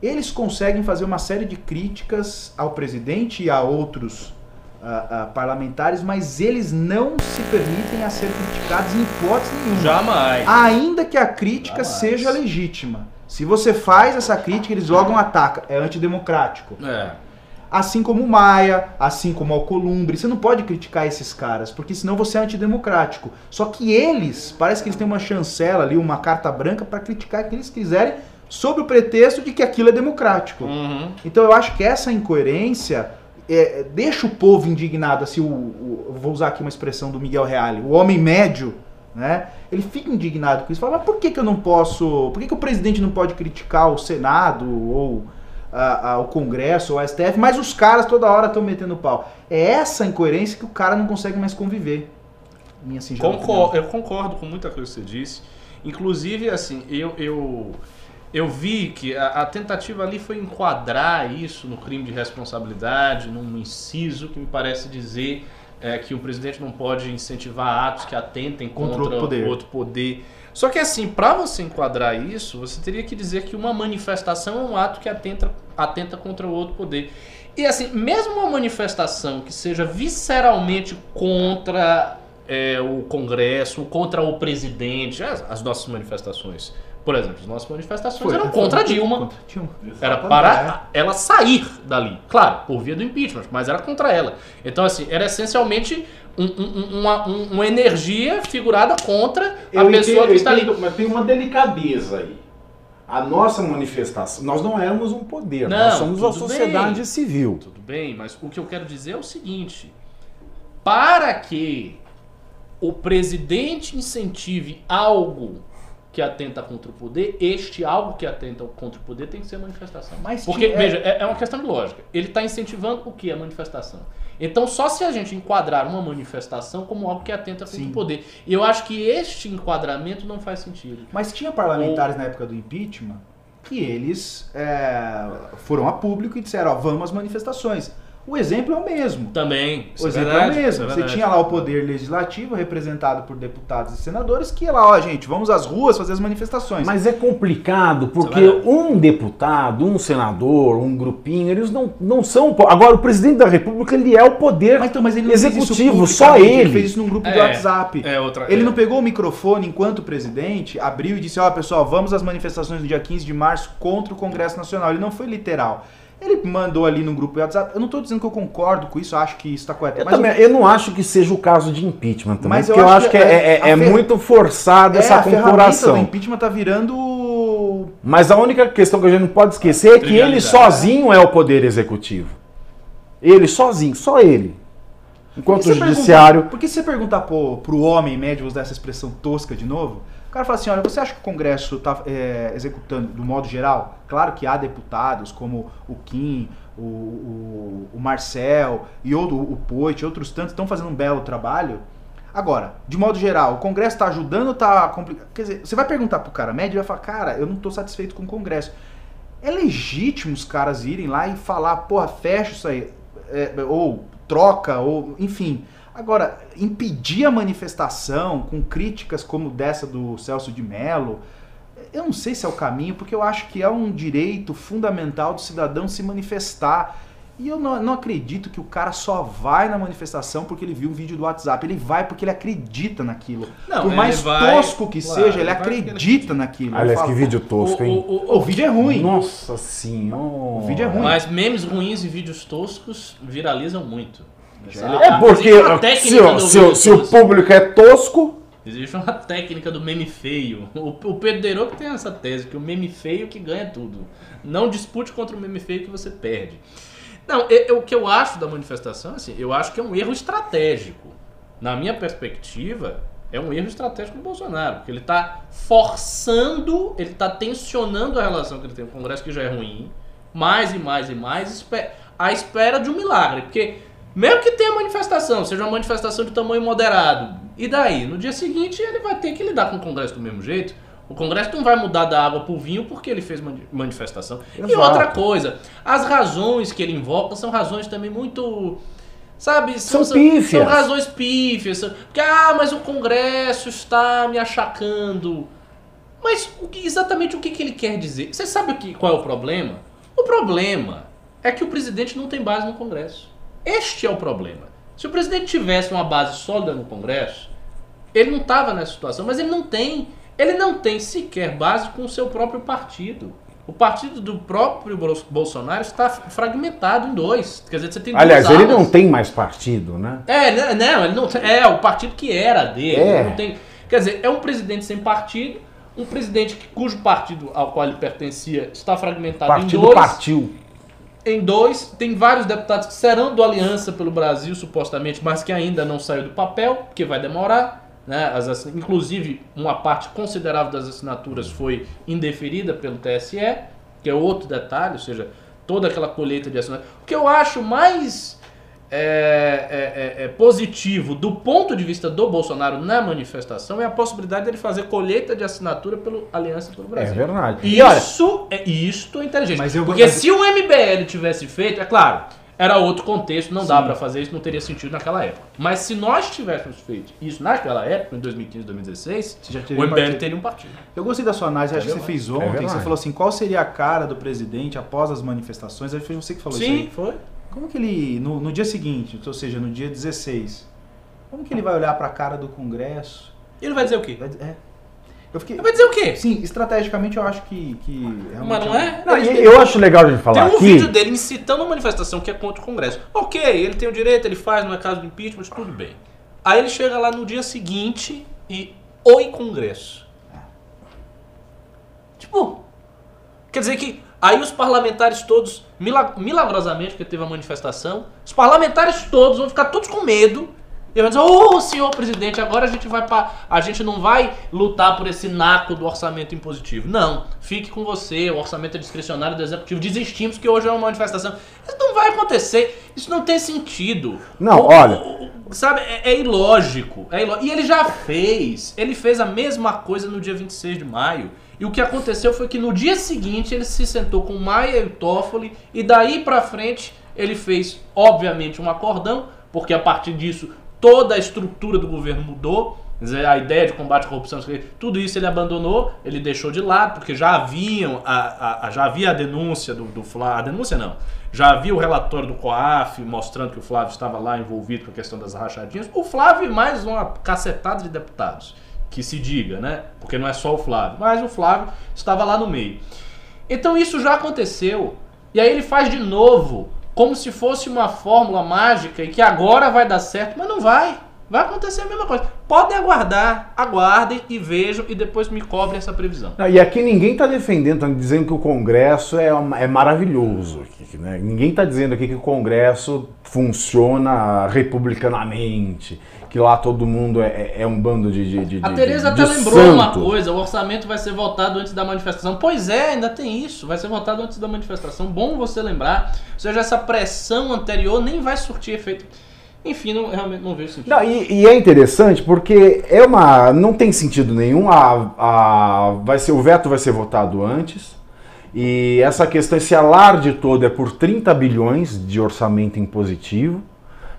Eles conseguem fazer uma série de críticas ao presidente e a outros ah, ah, parlamentares, mas eles não se permitem a ser criticados em hipótese nenhuma. Jamais. Ainda que a crítica Jamais. seja legítima. Se você faz essa crítica, eles logo atacam. É antidemocrático. É. Assim como o Maia, assim como o Alcolumbre. Você não pode criticar esses caras, porque senão você é antidemocrático. Só que eles, parece que eles têm uma chancela ali, uma carta branca para criticar o que eles quiserem, sob o pretexto de que aquilo é democrático. Uhum. Então eu acho que essa incoerência é, deixa o povo indignado, assim, o, o- vou usar aqui uma expressão do Miguel Reale, o homem médio, né? Ele fica indignado com isso, fala, mas por que, que eu não posso, por que, que o presidente não pode criticar o Senado ou a- a- o Congresso ou o STF, mas os caras toda hora estão metendo pau. É essa incoerência que o cara não consegue mais conviver. Minha singela Concor- eu concordo com muita coisa que você disse. Inclusive, assim, eu, eu, eu vi que a, a tentativa ali foi enquadrar isso no crime de responsabilidade, num inciso que me parece dizer é, que o presidente não pode incentivar atos que atentem Contra contra, outro poder. outro poder. Só que assim, para você enquadrar isso, você teria que dizer que uma manifestação é um ato que atenta, atenta contra o outro poder. E assim, mesmo uma manifestação que seja visceralmente contra é, o Congresso, contra o presidente, as, as nossas manifestações. Por exemplo, as nossas manifestações eram contra a Dilma. Contra Dilma. Era para ela sair dali. Claro, por via do impeachment, mas era contra ela. Então, assim, era essencialmente um- um- uma, um- uma energia figurada contra a Eu pessoa entendo, que está ali. entendo, Mas tem uma delicadeza aí. A nossa manifestação, nós não éramos um poder, Não, nós somos a tudo sociedade bem. civil. Tudo bem, mas o que eu quero dizer é o seguinte: para que o presidente incentive algo que atenta contra o poder, este algo que atenta contra o poder tem que ser manifestação. Mas Porque, tinha- veja, é, é uma questão de lógica. Ele está incentivando o que? A manifestação. Então, só se a gente enquadrar uma manifestação como algo que atenta contra Sim. o poder. E eu acho que este enquadramento não faz sentido. Mas tinha parlamentares na época do impeachment que eles é, foram a público e disseram, ó, vamos às manifestações. O exemplo é o mesmo. Também. O é exemplo verdade, é o mesmo. é Você tinha lá o poder legislativo, representado por deputados e senadores, que ia lá, ó, gente, vamos às ruas fazer as manifestações. Mas é complicado, porque Isso é um deputado, um senador, um grupinho, eles não, não são. Agora, o presidente da República, ele é o poder Mas, então, mas ele não fez isso executivo, só ele. Ele fez isso num grupo de É, WhatsApp. É outra. Ele é. não pegou o microfone enquanto presidente, abriu e disse: Ó, pessoal, vamos às manifestações do dia 15 de março contra o Congresso Nacional. Ele não foi literal. Ele mandou ali no grupo de WhatsApp. Eu não tô dizendo que eu concordo com isso, eu acho que isso tá correto. Eu, mas também, eu não acho que seja o caso de impeachment também, Mas porque eu eu acho que que é, é- é fer- muito forçada é, essa do comparação. impeachment tá virando Mas a única questão que a gente não pode esquecer é que ele Trivialidade, sozinho é o poder executivo. Ele sozinho, só ele. Enquanto Por o judiciário. pergunta- Por que você perguntar pro, pro homem médio, vou usar essa expressão tosca de novo? O cara fala assim: olha, você acha que o Congresso está executando do modo geral? Claro que há deputados como o Kim, o, o, o Marcel e outro, o Poit, outros tantos estão fazendo um belo trabalho. Agora, de modo geral, o Congresso está ajudando ou está complicando? Quer dizer, você vai perguntar pro cara médio e vai falar: cara, eu não estou satisfeito com o Congresso. É legítimo os caras irem lá e falar: porra, fecha isso aí. é, ou troca, ou enfim. Agora, impedir a manifestação com críticas como dessa do Celso de Mello, eu não sei se é o caminho, porque eu acho que é um direito fundamental do cidadão se manifestar. E eu não, não acredito que o cara só vai na manifestação porque ele viu um vídeo do WhatsApp. Ele vai porque ele acredita naquilo. Não, Por mais vai- tosco que claro, seja, ele ele acredita naquilo. Aliás, falo, que vídeo tosco, O, hein? o, o, O vídeo é ruim. Nossa senhora. O vídeo é ruim. Mas memes ruins e vídeos toscos viralizam muito. Sabe? É porque se, o- se o- se o público é tosco, Existe uma técnica do meme feio. O, o Pedro que tem essa tese, que o meme feio que ganha tudo. Não dispute contra o meme feio que você perde. Não, e- e o que eu acho da manifestação, assim, eu acho que é um erro estratégico. Na minha perspectiva, é um erro estratégico do Bolsonaro, porque ele está forçando, ele está tensionando a relação que ele tem com o Congresso, que já é ruim, mais e mais e mais, à espera de um milagre. Porque mesmo que tenha manifestação, seja uma manifestação de tamanho moderado, e daí? No dia seguinte ele vai ter que lidar com o Congresso do mesmo jeito. O Congresso não vai mudar da água pro vinho porque ele fez mani- manifestação. E Exato. outra coisa, as razões que ele invoca são razões também muito. Sabe? São pífias. São razões pífias. são- Porque, ah, mas o Congresso está me achacando. Mas o que- exatamente o que, que ele quer dizer? Você sabe o que, qual é o problema? O problema é que o presidente não tem base no Congresso. Este é o problema. Se o presidente tivesse uma base sólida no Congresso, ele não estava nessa situação, mas ele não tem. Ele não tem sequer base com o seu próprio partido. O partido do próprio Bol- Bolsonaro está fragmentado em dois. Quer dizer, você tem duas aliás, ele alas. não tem mais partido, né? É, né, não, ele não é o partido que era dele. É. Não tem, quer dizer, é um presidente sem partido, um presidente que, cujo partido ao qual ele pertencia está fragmentado partido em dois. partiu. Em dois, tem vários deputados que serão do Aliança pelo Brasil, supostamente, mas que ainda não saiu do papel, porque vai demorar. Né? As inclusive, uma parte considerável das assinaturas foi indeferida pelo TSE, que é outro detalhe, ou seja, toda aquela colheita de assinaturas. O que eu acho mais é, é, é, é positivo do ponto de vista do Bolsonaro na manifestação é a possibilidade dele fazer colheita de assinatura pelo Aliança pelo É Brasil. verdade. E olha, Isso é, isto é inteligente. Mas eu- Porque mas- se o MBL tivesse feito, é claro, era outro contexto, não dá pra fazer isso, não teria sentido naquela época. Mas se nós tivéssemos feito isso naquela época, em 2015, 2016, Você já o teria um MBL partido. teria um partido. Eu gostei da sua análise, acho que você fez É ontem. você falou assim: qual seria a cara do presidente após as manifestações? Que foi você que falou isso aí. Sim, foi. Como que ele, no, no dia seguinte, ou seja, no dia 16, como que ele vai olhar pra cara do Congresso? Ele vai dizer o quê? Vai É. Eu fiquei. Ele vai dizer o quê? Sim, estrategicamente eu acho que. que realmente Mas não é? não, e eu acho legal a gente falar Tem um aqui. vídeo dele incitando uma manifestação que é contra o Congresso. Ok, ele tem o direito, ele faz, não é caso do impeachment, tudo bem. Aí ele chega lá no dia seguinte e. Oi, Congresso. Tipo. Quer dizer que. Aí os parlamentares todos, mila- milagrosamente, porque teve a manifestação, os parlamentares todos vão ficar todos com medo. E vão dizer, ô senhor presidente, agora a gente vai pa- A gente não vai lutar por esse naco do orçamento impositivo. Não, fique com você, o orçamento é discricionário do executivo. Desistimos que hoje é uma manifestação. Isso não vai acontecer. Isso não tem sentido. Não, O- olha. o- sabe, é, é ilógico, é iló- E ele já fez. Ele fez a mesma coisa no dia 26 de maio. E o que aconteceu foi que no dia seguinte ele se sentou com Maia e Toffoli. E daí pra frente ele fez, obviamente, um acordão. Porque a partir disso toda a estrutura do governo mudou. A ideia de combate à corrupção, tudo isso ele abandonou, ele deixou de lado, porque já haviam a, a- já havia a denúncia do, do Flávio, a denúncia não, já havia o relatório do COAF mostrando que o Flávio estava lá envolvido com a questão das rachadinhas. O Flávio e mais uma cacetada de deputados, que se diga, né? Porque não é só o Flávio, mas o Flávio estava lá no meio. Então isso já aconteceu. E aí ele faz de novo, como se fosse uma fórmula mágica e que agora vai dar certo, mas não vai. Vai acontecer a mesma coisa. Podem aguardar, aguardem e vejam e depois me cobrem essa previsão. Não, e aqui ninguém está defendendo, tá dizendo que o Congresso é, é maravilhoso. aqui, né? Ninguém está dizendo aqui que o Congresso funciona republicanamente, que lá todo mundo é, é- é um bando de. de, de A Tereza até lembrou uma santo. coisa: o orçamento vai ser votado antes da manifestação. Pois é, ainda tem isso. Vai ser votado antes da manifestação. Bom você lembrar. Ou seja, essa pressão anterior nem vai surtir efeito. Enfim, não, realmente não vejo sentido. Não, e, e é interessante porque é uma. não tem sentido nenhum. A, a, vai ser, o veto vai ser votado antes. E essa questão, esse alarde todo é por 30 bilhões de orçamento impositivo.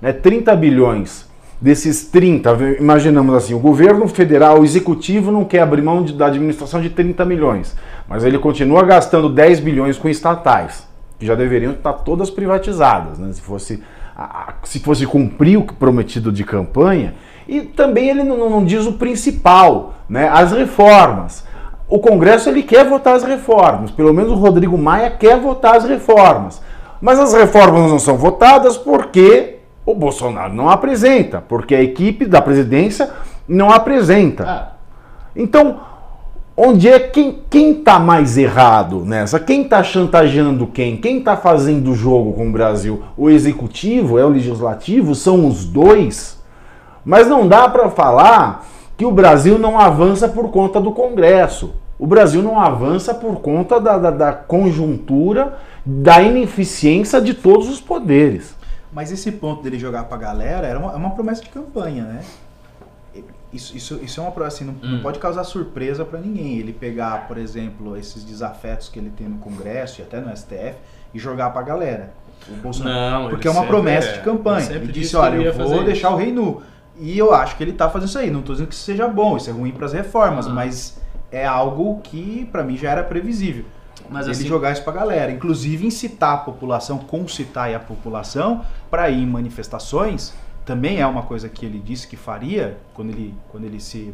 Né? 30 bilhões. Desses 30, imaginamos assim, o governo federal, o executivo não quer abrir mão de- da administração de 30 milhões, mas ele continua gastando 10 bilhões com estatais, que já deveriam estar todas privatizadas, né? se, fosse, se fosse cumprir o prometido de campanha. E também ele não, não diz o principal, né? as reformas. O Congresso ele quer votar as reformas, pelo menos o Rodrigo Maia quer votar as reformas. Mas as reformas não são votadas porque o Bolsonaro não apresenta, porque a equipe da presidência não apresenta. Ah, Então, onde é quem quem está mais errado nessa? Quem está chantageando quem? Quem está fazendo o jogo com o Brasil? O executivo é o legislativo? São os dois? Mas não dá para falar que o Brasil não avança por conta do Congresso. O Brasil não avança por conta da, da, da conjuntura, da ineficiência de todos os poderes. Mas esse ponto dele jogar pra galera era uma, é uma promessa de campanha, né? Isso, isso, isso é uma promessa, assim, não, não Hum. pode causar surpresa pra ninguém. Ele pegar, por exemplo, esses desafetos que ele tem no Congresso e até no STF e jogar pra galera. O Bolsonaro. não, Porque é uma promessa é, de campanha. ele disse olha, eu vou deixar isso. o rei nu. E eu acho que ele tá fazendo isso aí. Não tô dizendo que isso seja bom, isso é ruim pras reformas, Ah. mas é algo que pra mim já era previsível. Mas ele assim, jogar isso pra galera, inclusive incitar a população, concitar a população para ir em manifestações, também é uma coisa que ele disse que faria quando ele quando ele se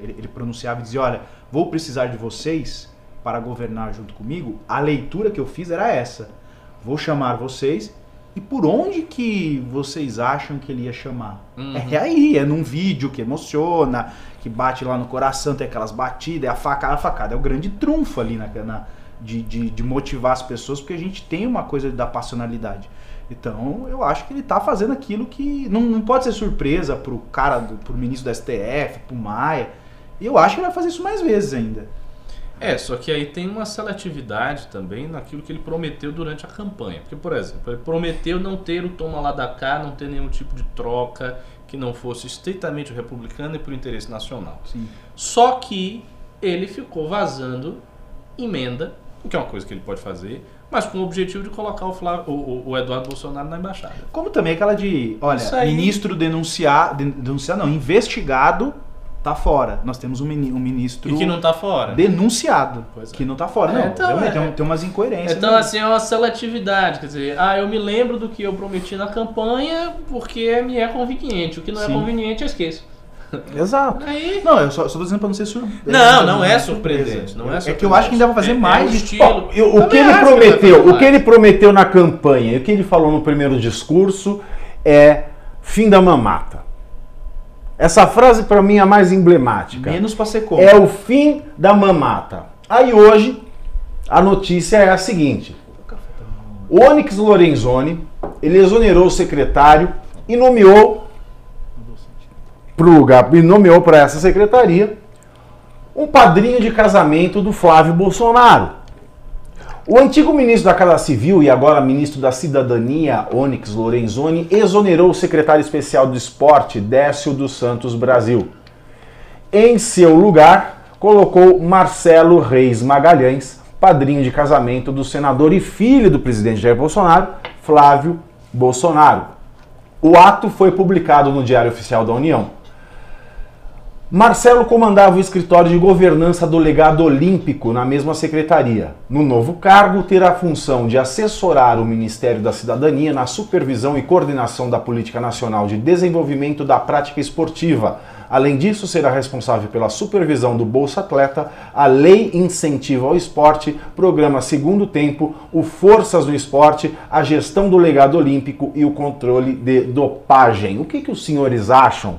ele, ele pronunciava e dizia, olha, vou precisar de vocês para governar junto comigo. A leitura que eu fiz era essa. Vou chamar vocês e por onde que vocês acham que ele ia chamar? Uhum. É aí, é num vídeo que emociona, que bate lá no coração, tem aquelas batidas, é a facada, a facada é o grande trunfo ali na, na- de, de, de motivar as pessoas, porque a gente tem uma coisa da passionalidade. Então, eu acho que ele tá fazendo aquilo que não, não pode ser surpresa pro cara, do, pro ministro do STF, pro Maia. E eu acho que ele vai fazer isso mais vezes ainda. É, só que aí tem uma seletividade também naquilo que ele prometeu durante a campanha. Porque, por exemplo, ele prometeu não ter o toma lá da cá, não ter nenhum tipo de troca que não fosse estritamente republicano e por interesse nacional. Sim. Só que ele ficou vazando emenda, o que é uma coisa que ele pode fazer, mas com o objetivo de colocar o, Flávio, o, o- Eduardo Bolsonaro na embaixada. Como também aquela de, olha, aí. ministro denunciar, den- denunciar não, investigado, tá fora. Nós temos um, mini- ministro E que não tá fora. denunciado, é. que não tá fora. É, Não, então, realmente, é. tem, tem umas incoerências. Então, aí. assim, é uma seletividade. Quer dizer, ah, eu me lembro do que eu prometi na campanha porque me é conveniente. O que não é Sim. conveniente, eu esqueço. *laughs* Exato. Aí. Não, eu só, só tô dizendo pra não ser surpresa. Não, não é surpreendente, não é É que eu acho que ainda vai fazer É- é mais o de- estilo. Eu- o que ele prometeu, fazer o que ele prometeu na campanha e o que ele falou no primeiro discurso é fim da mamata. Essa frase para mim é a mais emblemática. Menos pra ser contra. É o fim da mamata. Aí hoje a notícia é a seguinte: o Onyx Lorenzoni ele exonerou o secretário e nomeou para lugar e nomeou para essa secretaria um padrinho de casamento do Flávio Bolsonaro. O antigo ministro da Casa Civil e agora ministro da Cidadania, Onyx Lorenzoni, exonerou o secretário especial do esporte, Décio dos Santos Brasil. Em seu lugar, colocou Marcelo Reis Magalhães, padrinho de casamento do senador e filho do presidente Jair Bolsonaro, Flávio Bolsonaro. O ato foi publicado no Diário Oficial da União. Marcelo comandava o escritório de governança do legado olímpico na mesma secretaria. No novo cargo, terá a função de assessorar o Ministério da Cidadania na supervisão e coordenação da Política Nacional de Desenvolvimento da Prática Esportiva, Além disso, será responsável pela supervisão do Bolsa Atleta, a Lei Incentivo ao Esporte, Programa Segundo Tempo, o Forças no Esporte, a gestão do legado olímpico e o controle de dopagem. O que, que os senhores acham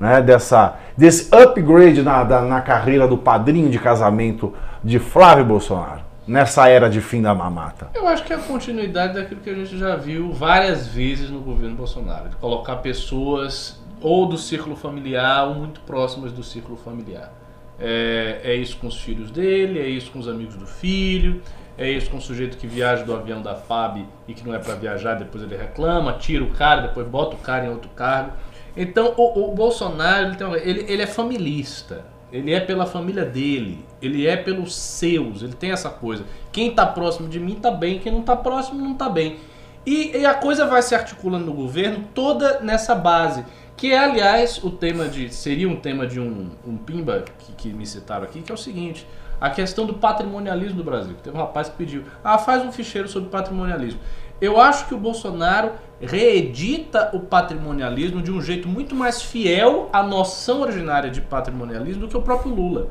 né, dessa, desse upgrade na, da, na carreira do padrinho de casamento de Flávio Bolsonaro? nessa era de fim da mamata? Eu acho que é a continuidade daquilo que a gente já viu várias vezes no governo Bolsonaro, de colocar pessoas ou do círculo familiar ou muito próximas do círculo familiar. É, é isso com os filhos dele, é isso com os amigos do filho, é isso com o sujeito que viaja do avião da FAB e que não é para viajar, depois ele reclama, tira o cara, depois bota o cara em outro cargo. Então o, o Bolsonaro ele, ele é familista. Ele é pela família dele, ele é pelos seus, ele tem essa coisa. Quem está próximo de mim está bem, quem não está próximo não está bem. E, e, a coisa vai se articulando no governo toda nessa base. Que é, aliás, o tema de. Seria um tema de um, um Pimba que, que me citaram aqui, que é o seguinte: a questão do patrimonialismo do Brasil. Teve um rapaz que pediu, ah, faz um ficheiro sobre patrimonialismo. Eu acho que o Bolsonaro reedita o patrimonialismo de um jeito muito mais fiel à noção originária de patrimonialismo do que o próprio Lula.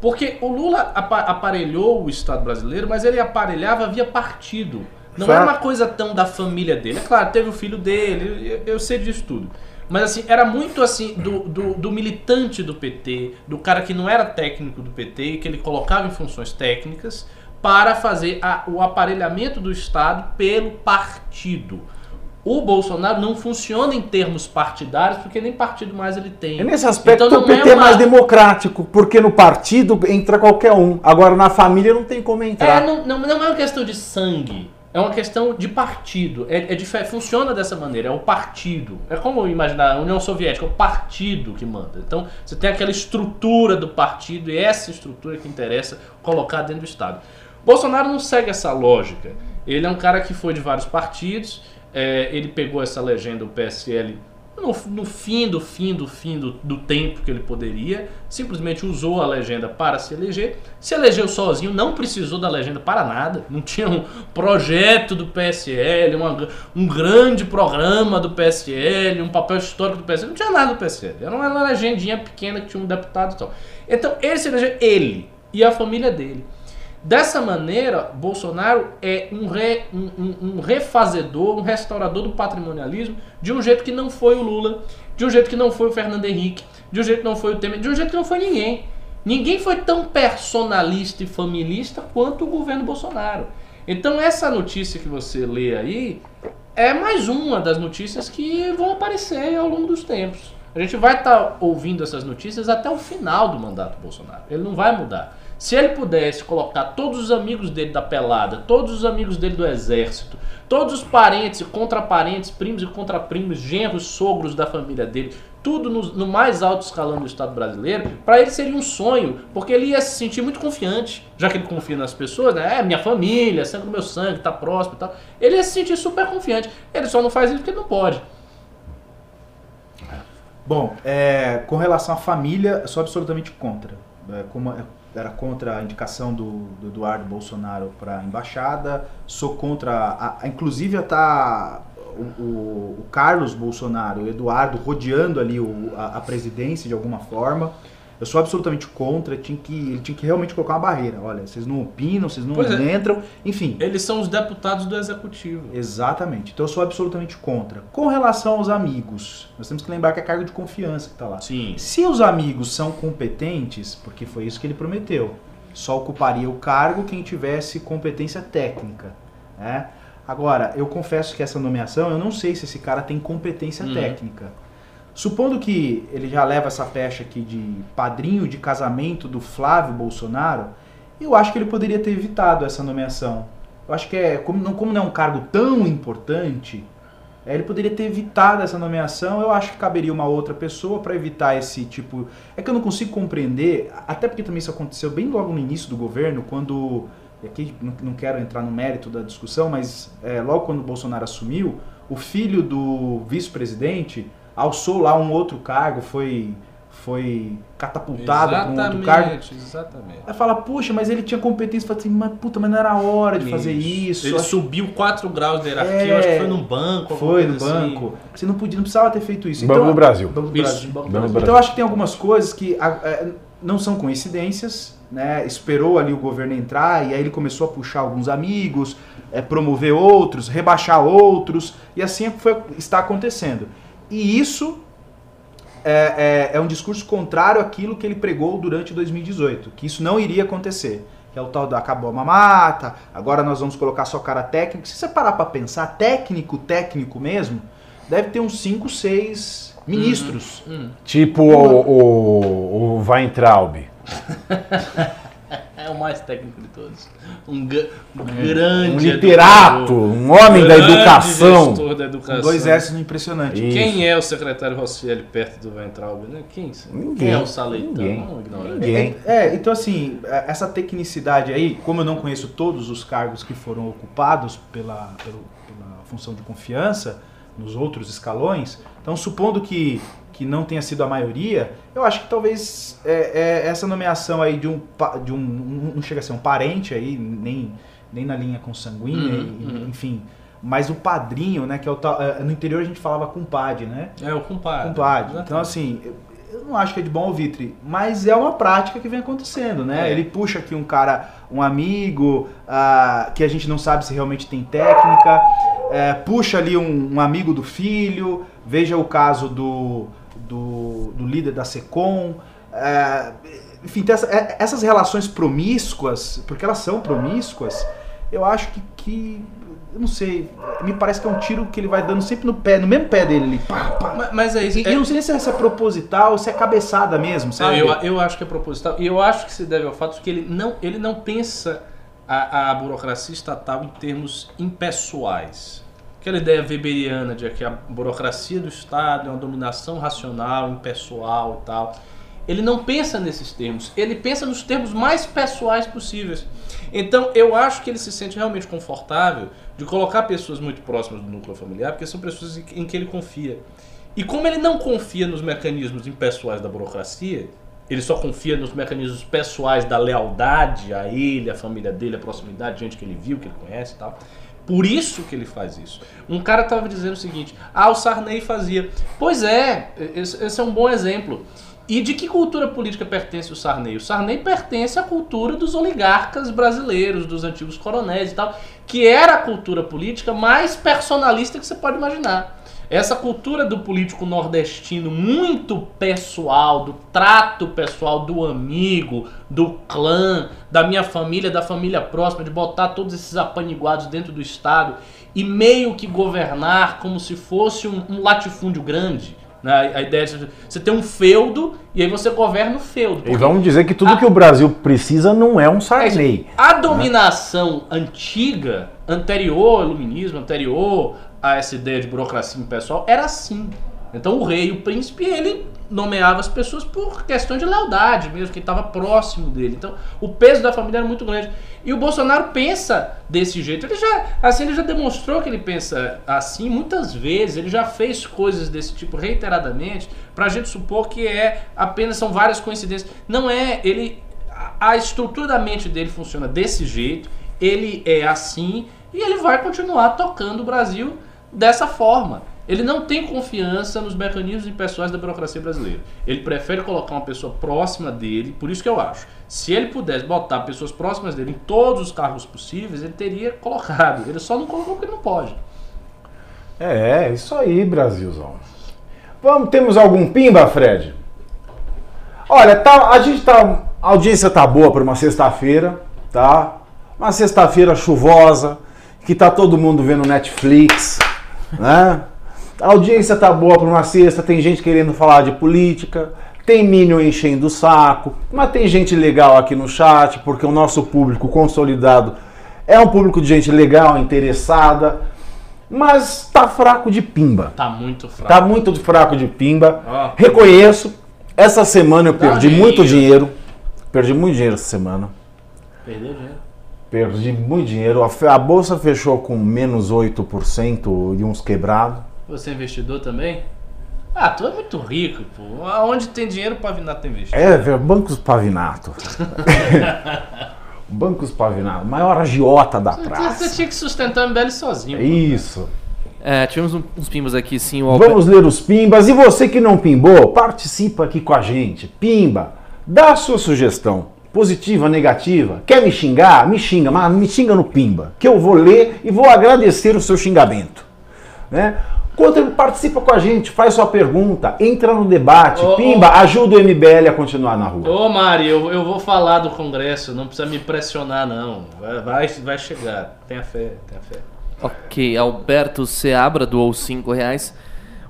Porque o Lula aparelhou o Estado brasileiro, mas ele aparelhava via partido. Não era uma coisa tão da família dele. É claro, teve o filho dele, eu sei disso tudo. Mas assim, era muito assim do, do, do, militante do PT, do cara que não era técnico do PT, que ele colocava em funções técnicas, para fazer a, o aparelhamento do Estado pelo partido. O Bolsonaro não funciona em termos partidários, porque nem partido mais ele tem. E nesse aspecto então, o PT é, uma... é, mais democrático, porque no partido entra qualquer um. Agora na família não tem como entrar. É, não, não, não é uma questão de sangue. É uma questão de partido. É, é, funciona dessa maneira. É o partido. É como imaginar a União Soviética, é o partido que manda. Então você tem aquela estrutura do partido e essa estrutura que interessa colocar dentro do Estado. Bolsonaro não segue essa lógica. Ele é um cara que foi de vários partidos, é, ele pegou essa legenda, o PSL, no, no, fim do fim do fim do, do, tempo que ele poderia, simplesmente usou a legenda para se eleger, se elegeu sozinho, não precisou da legenda para nada, não tinha um projeto do PSL, uma, um grande programa do PSL, um papel histórico do PSL, não tinha nada do PSL, era uma legendinha pequena que tinha um deputado e tal. Então ele se elegeu, ele e a família dele. Dessa maneira, Bolsonaro é um, re, um, um, refazedor, um restaurador do patrimonialismo de um jeito que não foi o Lula, de um jeito que não foi o Fernando Henrique, de um jeito que não foi o Temer, de um jeito que não foi ninguém. Ninguém foi tão personalista e familista quanto o governo Bolsonaro. Então essa notícia que você lê aí é mais uma das notícias que vão aparecer ao longo dos tempos. A gente vai estar tá ouvindo essas notícias até o final do mandato Bolsonaro. Ele não vai mudar. Se ele pudesse colocar todos os amigos dele da pelada, todos os amigos dele do exército, todos os parentes e contraparentes, primos e contraprimos, genros, sogros da família dele, tudo no, no mais alto escalão do Estado brasileiro, para ele seria um sonho, porque ele ia se sentir muito confiante, já que ele confia nas pessoas, né? É minha família, sangue do meu sangue, tá próximo e tal. Ele ia se sentir super confiante. Ele só não faz isso porque não pode. Bom, é, com relação à família, sou absolutamente contra. É, como, é, era contra a indicação do, do Eduardo Bolsonaro para a embaixada, sou contra, a, a, inclusive está o, o, o, Carlos Bolsonaro, o Eduardo rodeando ali o, a, a presidência de alguma forma. Eu sou absolutamente contra, tinha que, ele tinha que realmente colocar uma barreira. Olha, vocês não opinam, vocês não é. entram, enfim. Eles são os deputados do executivo. Exatamente. Então eu sou absolutamente contra. Com relação aos amigos, nós temos que lembrar que é cargo de confiança que está lá. Sim. Se os amigos são competentes, porque foi isso que ele prometeu, só ocuparia o cargo quem tivesse competência técnica. Né? Agora, eu confesso que essa nomeação, eu não sei se esse cara tem competência uhum. técnica. Supondo que ele já leva essa pecha aqui de padrinho de casamento do Flávio Bolsonaro, eu acho que ele poderia ter evitado essa nomeação. Eu acho que é, como não, como não é um cargo tão importante, é, ele poderia ter evitado essa nomeação. Eu acho que caberia uma outra pessoa para evitar esse tipo. É que eu não consigo compreender, até porque também isso aconteceu bem logo no início do governo, quando. E aqui não quero entrar no mérito da discussão, mas é, logo quando o Bolsonaro assumiu, o filho do vice-presidente alçou lá um outro cargo, foi foi catapultado para um outro cargo. Exatamente. Aí fala, puxa, mas ele tinha competência. Fala assim, mas puta, mas não era hora de Isso. fazer isso. Ele Acho- subiu 4 graus de hierarquia, É. eu acho que foi num banco. Foi no assim. banco. Você não podia, não precisava ter feito isso. Banco do Brasil. Banco do Brasil. Banco do do Brasil. Então eu acho que tem algumas coisas que a- é, não são coincidências, né? Esperou ali o governo entrar e aí ele começou a puxar alguns amigos, é, promover outros, rebaixar outros e assim foi, está acontecendo. E isso é, é- é um discurso contrário àquilo que ele pregou durante 2018, que isso não iria acontecer. Que é o tal da acabou a mamata, agora nós vamos colocar só cara técnico. Se você parar para pensar, técnico, técnico mesmo, deve ter uns 5, 6 ministros. Hum. Tipo o, o, o Weintraub. *laughs* É o mais técnico de todos. Um, um grande Um literato, educador, um homem da educação. gestor da educação. dois S no impressionante. E- Quem é o secretário Rossielli perto do Weintraub? Né? Quem? Ninguém. Quem é o Saleitão? Ninguém. Não. Ninguém. É, então assim, é, essa tecnicidade aí, como eu não conheço todos os cargos que foram ocupados pela, pela função de confiança nos outros escalões, então supondo que, que não tenha sido a maioria, eu acho que talvez é, é, essa nomeação aí de um, de um, não chega a ser um parente aí, nem, nem na linha consanguínea, Uhum, e- uhum. enfim, mas o padrinho, né, que é o tal, é, no interior a gente falava compadre, né? É o compadre. compadre. Então, assim, eu, não acho que é de bom alvitre, mas é uma prática que vem acontecendo, né? É. Ele puxa aqui um cara, um amigo, ah, que a gente não sabe se realmente tem técnica, é, puxa ali um, um amigo do filho, veja o caso do, do, do líder da SECOM. é, enfim, essa- é- essas relações promíscuas, porque elas são promíscuas, eu acho que, que eu não sei, me parece que é um tiro que ele vai dando sempre no pé, no mesmo pé dele ali. Pá, pá. Mas, mas é isso. E, é- eu não sei se é proposital ou se é cabeçada mesmo, sabe? Eu, eu acho que é proposital. E eu acho que se deve ao fato de que ele não, ele não pensa a, a burocracia estatal em termos impessoais. Aquela ideia weberiana de que a burocracia do Estado é uma dominação racional, impessoal e tal. Ele não pensa nesses termos. Ele pensa nos termos mais pessoais possíveis. Então, eu acho que ele se sente realmente confortável de colocar pessoas muito próximas do núcleo familiar, porque são pessoas em que- ele confia. E como ele não confia nos mecanismos impessoais da burocracia, ele só confia nos mecanismos pessoais da lealdade a ele, a família dele, a proximidade, gente que ele viu, que ele conhece e tal. Por isso que ele faz isso. Um cara estava dizendo o seguinte: ah, o Sarney fazia. Pois é, esse, é um bom exemplo. E de que cultura política pertence o Sarney? O Sarney pertence à cultura dos oligarcas brasileiros, dos antigos coronéis e tal, que era a cultura política mais personalista que você pode imaginar. Essa cultura do político nordestino muito pessoal, do trato pessoal do amigo, do clã, da minha família, da família próxima, de botar todos esses apaniguados dentro do Estado e meio que governar como se fosse um, um latifúndio grande. Né? A ideia de você ter um feudo e aí você governa o feudo. E vamos dizer que tudo Ah. que o Brasil precisa não é um Sarney. a dominação antiga, anterior ao iluminismo, anterior a essa ideia de burocracia impessoal, era assim. Então o rei, o príncipe, ele nomeava as pessoas por questão de lealdade mesmo, que estava próximo dele. Então o peso da família era muito grande. E o Bolsonaro pensa desse jeito. Ele já, assim, ele já demonstrou que ele pensa assim muitas vezes. Ele já fez coisas desse tipo reiteradamente para a gente supor que é apenas são várias coincidências. Não é. Ele a- a estrutura da mente dele funciona desse jeito, ele é assim e ele vai continuar tocando o Brasil dessa forma. Ele não tem confiança nos mecanismos impessoais da burocracia brasileira. Ele prefere colocar uma pessoa próxima dele, por isso que eu acho. Se ele pudesse botar pessoas próximas dele em todos os cargos possíveis, ele teria colocado. Ele só não colocou porque não pode. É, é isso aí, Brasilzão. Vamos, temos algum pimba, Fred? Olha, tá, a gente tá. A audiência tá boa para uma sexta-feira, tá? Uma sexta-feira chuvosa, que tá todo mundo vendo Netflix, né? A audiência tá boa para uma sexta, tem gente querendo falar de política, tem Minion enchendo o saco, mas tem gente legal aqui no chat, porque o nosso público consolidado é um público de gente legal, interessada, mas tá fraco de pimba. Tá muito fraco. Tá muito fraco de pimba. Reconheço. Essa semana eu perdi muito dinheiro. Perdi muito dinheiro essa semana. Perdeu dinheiro. Perdi muito dinheiro. A, a bolsa fechou com menos 8% e uns quebrados. Você é investidor também? Ah, tu é muito rico, pô. Onde tem dinheiro, o Pavinato investir. É, velho, Bancos Pavinato. *laughs* Bancos Pavinato, maior agiota da Você- Você praça. tinha que sustentar o MBL sozinho. pô. Isso. É, tivemos um- uns pimbas aqui, sim. O Vamos ler os pimbas. E você que não pimbou, participa aqui com a gente. Pimba, dá a sua sugestão. Positiva, negativa. Quer me xingar? Me xinga, mas me xinga no pimba. Que eu vou ler e vou agradecer o seu xingamento. Né? Contra- Participa com a gente, faz sua pergunta, entra no debate. Ô, ô. Pimba, ajuda o MBL a continuar na rua. Ô Mari, eu, eu vou falar do Congresso, não precisa me pressionar, não. Vai, vai, vai chegar. Tenha fé, tenha fé. Ok, Alberto Seabra doou 5 reais.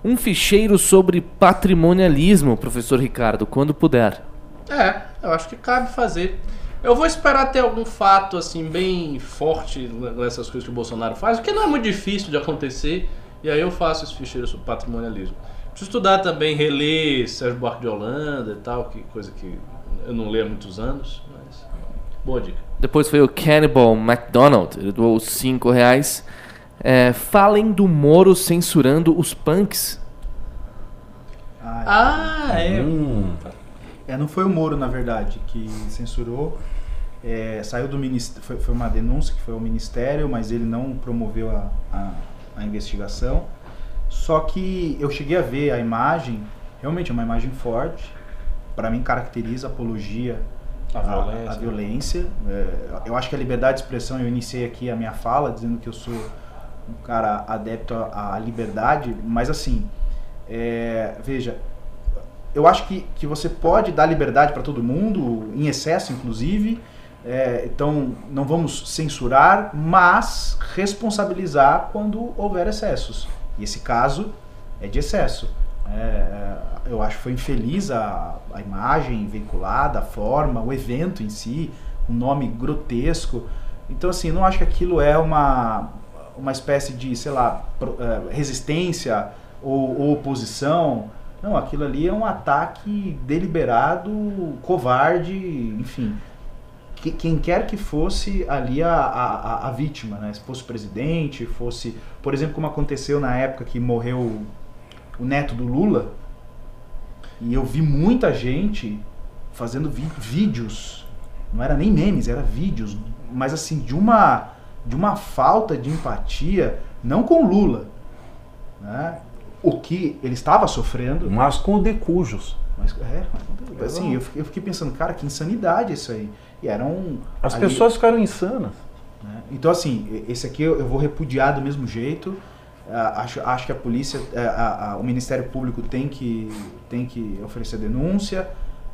Um ficheiro sobre patrimonialismo, professor Ricardo, quando puder. É, eu acho que cabe fazer. Eu vou esperar ter algum fato assim bem forte nessas coisas que o Bolsonaro faz, o que não é muito difícil de acontecer, e aí eu faço esse ficheiro sobre patrimonialismo. Preciso estudar também, reler Sérgio Buarque de Holanda e tal, que coisa que eu não leio há muitos anos, mas boa dica. Depois foi o Cannibal MacDonald, ele doou 5 reais. É, falem do Moro censurando os punks. Ah, Ah, é. Hum, É, não foi o Moro, na verdade, que censurou. É, saiu do ministério, foi, foi uma denúncia que foi ao ministério, mas ele não promoveu a, a, a investigação. Só que eu cheguei a ver a imagem, realmente é uma imagem forte. Para mim caracteriza a apologia A à- violência. à violência. É, eu acho que a liberdade de expressão, eu iniciei aqui a minha fala dizendo que eu sou um cara adepto à, à liberdade, mas assim, é, veja, eu acho que, que você pode dar liberdade para todo mundo, em excesso inclusive, é, então não vamos censurar, mas responsabilizar quando houver excessos. E esse caso é de excesso. É, é, eu acho que foi infeliz a, a imagem veiculada, a forma, o evento em si, um nome grotesco. Então, assim, não acho que aquilo é uma, uma espécie de, sei lá, eh, resistência ou, ou oposição. Não, aquilo ali é um ataque deliberado, covarde, enfim. Que- Quem quer que fosse ali a, a, a- vítima, né? Se fosse o presidente, fosse. Por exemplo, como aconteceu na época que morreu o neto do Lula. E eu vi muita gente fazendo vídeos. Não era nem memes, era vídeos. Mas assim, de uma, de uma falta de empatia, não com Lula. Né? O que ele estava sofrendo. mas com o decujos. Mas, é, mas, assim, eu fiquei, eu fiquei pensando, cara, que insanidade isso aí. E eram. As ali- pessoas ficaram insanas. né? Então, assim, esse aqui eu eu vou repudiar do mesmo jeito. Ah, acho, acho que a polícia, a- o Ministério Público tem que, tem que oferecer denúncia,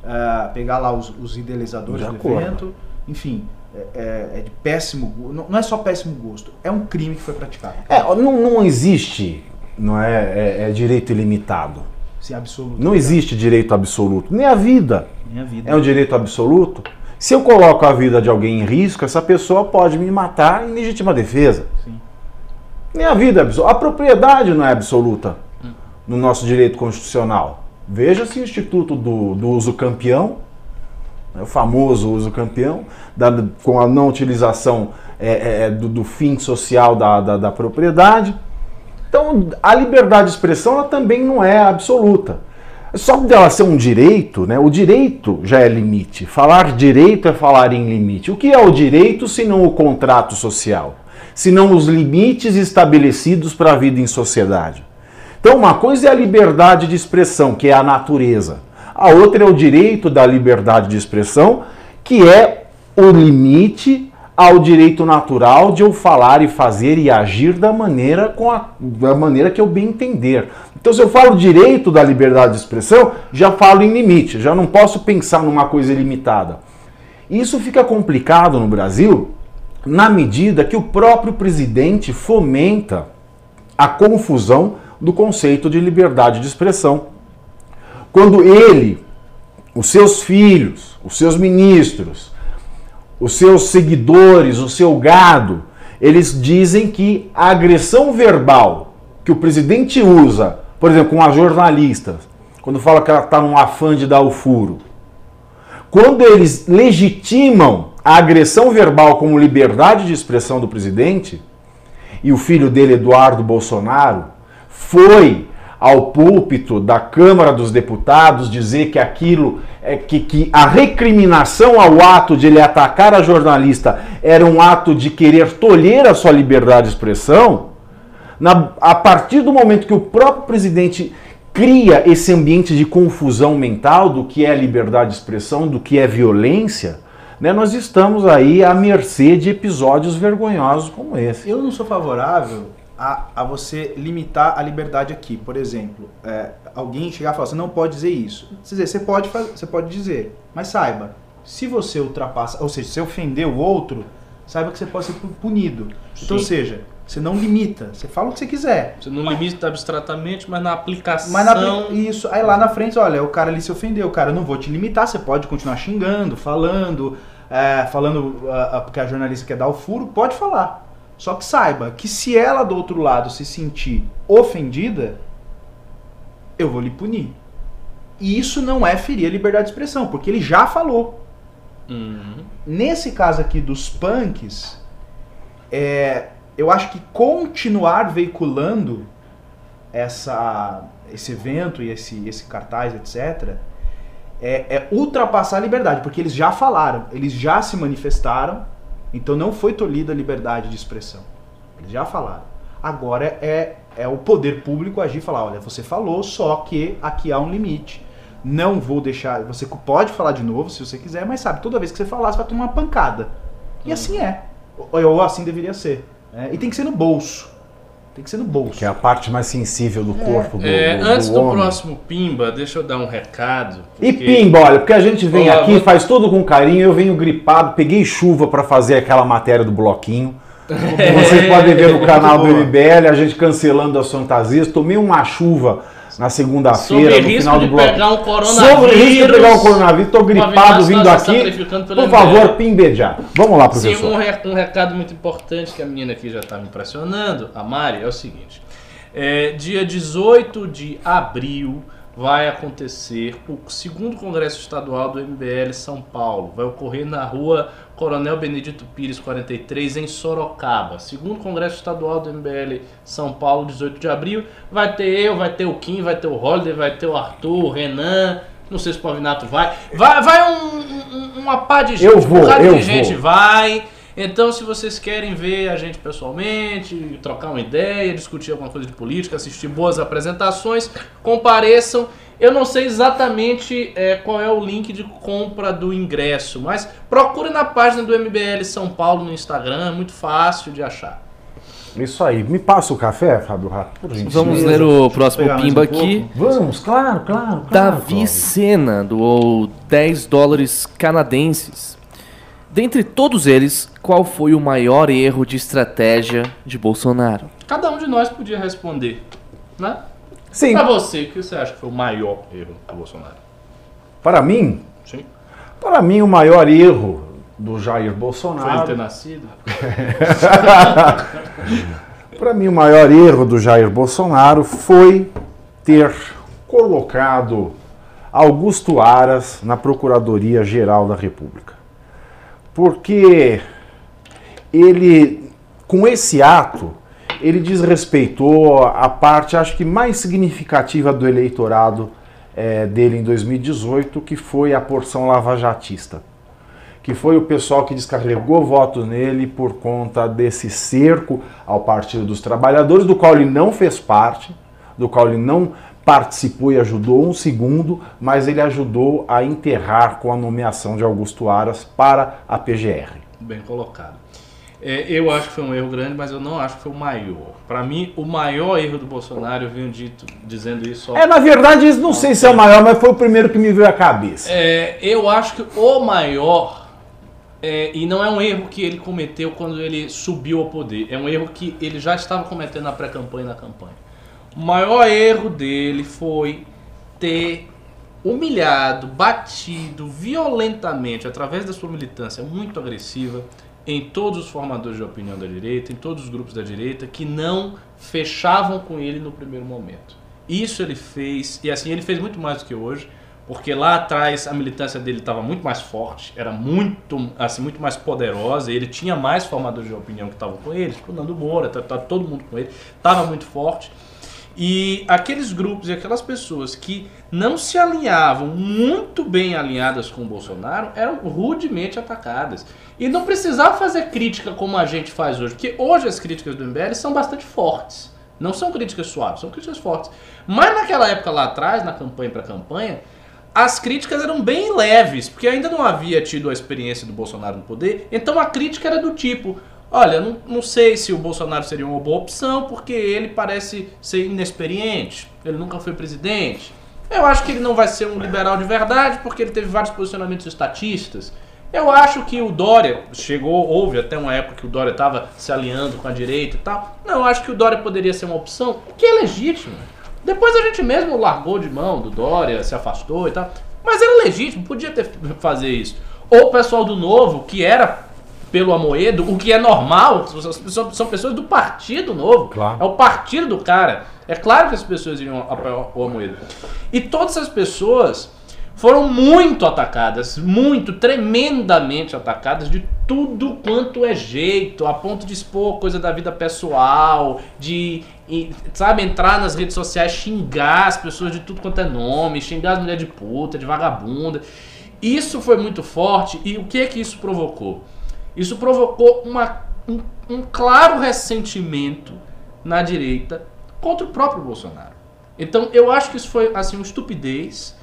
ah, pegar lá os, os idealizadores De do acordo. evento. Enfim, é, é- é de péssimo gosto. Não, não é só péssimo gosto, é um crime que foi praticado. É, não, não existe não é, é- é direito ilimitado. Sim, absoluto. Não existe direito absoluto. Nem a vida Minha vida. é um direito absoluto. Se eu coloco a vida de alguém em risco, essa pessoa pode me matar em legítima defesa. Sim. Nem a vida é absoluta. A propriedade não é absoluta no nosso direito constitucional. Veja-se o Instituto do, do Uso Campeão, né, o famoso uso campeão, da- com a não utilização é, é, do, do fim social da, da, da propriedade. Então, a liberdade de expressão ela também não é absoluta. Só dela ser um direito, né, o direito já é limite. Falar direito é falar em limite. O que é o direito se não o contrato social? Se não os limites estabelecidos para a vida em sociedade? Então, uma coisa é a liberdade de expressão, que é a natureza. A outra é o direito da liberdade de expressão, que é o limite ao direito natural de eu falar e fazer e agir da maneira, com a, da maneira que eu bem entender. Então, se eu falo direito da liberdade de expressão, já falo em limite, já não posso pensar numa coisa ilimitada. Isso fica complicado no Brasil na medida que o próprio presidente fomenta a confusão do conceito de liberdade de expressão. Quando ele, os seus filhos, os seus ministros, os seus seguidores, o seu gado, eles dizem que a agressão verbal que o presidente usa, por exemplo, com as jornalistas, quando fala que ela está num afã de dar o furo, quando eles legitimam a agressão verbal como liberdade de expressão do presidente, e o filho dele, Eduardo Bolsonaro, foi ao púlpito da Câmara dos Deputados dizer que aquilo é que, que a recriminação ao ato de ele atacar a jornalista era um ato de querer tolher a sua liberdade de expressão, na, a partir do momento que o próprio presidente cria esse ambiente de confusão mental do que é liberdade de expressão, do que é violência, né, nós estamos aí à mercê de episódios vergonhosos como esse. Eu não sou favorável a, a você limitar a liberdade aqui. Por exemplo, é, alguém chegar e falar, você não pode dizer isso. Quer dizer, você pode, fazer, você pode dizer, mas saiba, se você ultrapassa, ou seja, se ofender o outro, saiba que você pode ser punido. Então, ou seja, você não limita, você fala o que você quiser. Você não mas, limita abstratamente, mas na aplicação. Mas na, isso, aí lá na frente, olha, o cara ali se ofendeu, cara, eu não vou te limitar, você pode continuar xingando, falando, é, falando uh, porque a jornalista quer dar o furo, pode falar. Só que saiba que se ela do outro lado se sentir ofendida, eu vou lhe punir. E isso não é ferir a liberdade de expressão, porque ele já falou. Uhum. Nesse caso aqui dos punks, é, eu acho que continuar veiculando essa, esse evento e esse, esse cartaz, etc., é, é, ultrapassar a liberdade, porque eles já falaram, eles já se manifestaram, então não foi tolhida a liberdade de expressão. Eles já falaram. Agora é, é o poder público agir e falar: olha, você falou, só que aqui há um limite. Não vou deixar. Você pode falar de novo se você quiser, mas sabe, toda vez que você falar, você vai tomar uma pancada. E assim é. Ou, ou assim deveria ser. É, e tem que ser no bolso. Tem que ser no bolso. Que é a parte mais sensível do corpo do, é, do, do Antes do, do próximo Pimba, deixa eu dar um recado. Porque... E Pimba, olha, porque a gente vem Olá, aqui, vou... faz tudo com carinho, eu venho gripado, peguei chuva para fazer aquela matéria do bloquinho. *laughs* É. Vocês podem ver no canal do MBL, a gente cancelando as fantasias. Tomei uma chuva na segunda-feira, no final do bloco. Pegar um Sobre risco de pegar um coronavírus, estou gripado vindo aqui. Por favor, pimbejar. Vamos lá, professor. Sim, um, re um, recado muito importante que a menina aqui já está me impressionando, a Mari, é o seguinte. É, dia 18 de abril vai acontecer o segundo Congresso Estadual do MBL São Paulo. Vai ocorrer na rua Coronel Benedito Pires 43, em Sorocaba. Segundo Congresso Estadual do MBL São Paulo, 18 de abril. Vai ter eu, vai ter o Kim, vai ter o Holiday, vai ter o Arthur, o Renan. Não sei se o Pavinato vai. Vai, vai um, um, uma pá de gente. Eu vou, um eu de gente vai. Então, se vocês querem ver a gente pessoalmente, trocar uma ideia, discutir alguma coisa de política, assistir boas apresentações, compareçam. Eu não sei exatamente é, qual é o link de compra do ingresso, mas procure na página do MBL São Paulo no Instagram, é muito fácil de achar. Isso aí. Me passa o café, Fábio Rato, por gentileza. Vamos ler o próximo pimba um aqui. Vamos, claro, claro. claro Davi claro. Sena doou 10 dólares canadenses. Dentre todos eles, qual foi o maior erro de estratégia de Bolsonaro? Cada um de nós podia responder, né? Sim. Para você, o que você acha que foi o maior erro do Bolsonaro? Para mim? Sim. Para mim, o maior erro do Jair Bolsonaro. Foi ele ter nascido? *laughs* Para mim, o maior erro do Jair Bolsonaro foi ter colocado Augusto Aras na Procuradoria-Geral da República porque ele, com esse ato, ele desrespeitou a parte, acho que mais significativa do eleitorado é, dele em 2018, que foi a porção lavajatista, que foi o pessoal que descarregou votos nele por conta desse cerco ao Partido dos Trabalhadores, do qual ele não fez parte, do qual ele não participou e ajudou um segundo, mas ele ajudou a enterrar com a nomeação de Augusto Aras para a PGR. Bem colocado. É, eu acho que foi um erro grande, mas eu não acho que foi o maior. Para mim, o maior erro do Bolsonaro, eu venho dito, dizendo isso. É, na verdade, não sei se é o maior, mas foi o primeiro que me veio à cabeça. É, eu acho que o maior, é, e não é um erro que ele cometeu quando ele subiu ao poder, é um erro que ele já estava cometendo na pré-campanha e na campanha. O maior erro dele foi ter humilhado, batido violentamente através da sua militância muito agressiva em todos os formadores de opinião da direita, em todos os grupos da direita que não fechavam com ele no primeiro momento. Isso ele fez, e assim, ele fez muito mais do que hoje, porque lá atrás a militância dele estava muito mais forte, era muito, assim, muito mais poderosa, ele tinha mais formadores de opinião que estavam com ele, tipo o Nando Moura, tá, tá todo mundo com ele, estava muito forte. E aqueles grupos e aquelas pessoas que não se alinhavam muito bem alinhadas com o Bolsonaro eram rudemente atacadas. E não precisava fazer crítica como a gente faz hoje, porque hoje as críticas do MBL são bastante fortes. Não são críticas suaves, são críticas fortes. Mas naquela época lá atrás, na campanha para campanha, as críticas eram bem leves, porque ainda não havia tido a experiência do Bolsonaro no poder. Então a crítica era do tipo: olha, não, não sei se o Bolsonaro seria uma boa opção, porque ele parece ser inexperiente, ele nunca foi presidente. Eu acho que ele não vai ser um liberal de verdade, porque ele teve vários posicionamentos estatistas. Eu acho que o Dória chegou, houve até uma época que o Dória estava se alinhando com a direita e tal. Não, eu acho que o Dória poderia ser uma opção, que é legítimo. Depois a gente mesmo largou de mão do Dória, se afastou e tal. Mas era legítimo, podia ter fazer isso. Ou o pessoal do Novo, que era pelo Amoedo, o que é normal, são, são pessoas do Partido Novo. Claro. É o partido do cara. É claro que as pessoas iriam apoiar o Amoedo. E todas essas pessoas foram muito atacadas, muito, tremendamente atacadas de tudo quanto é jeito, a ponto de expor coisa da vida pessoal, de, sabe, entrar nas redes sociais, xingar as pessoas de tudo quanto é nome, xingar as mulheres de puta, de vagabunda. Isso foi muito forte e o que é que isso provocou? Isso provocou uma, um, um claro ressentimento na direita contra o próprio Bolsonaro. Então eu acho que isso foi assim uma estupidez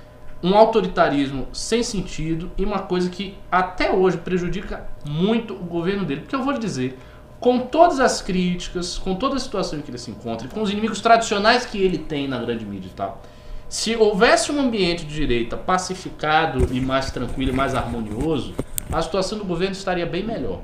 um autoritarismo sem sentido e uma coisa que até hoje prejudica muito o governo dele. Porque eu vou lhe dizer, com todas as críticas, com toda a situação em que ele se encontra, com os inimigos tradicionais que ele tem na grande mídia e tal, se houvesse um ambiente de direita pacificado e mais tranquilo e mais harmonioso, a situação do governo estaria bem melhor.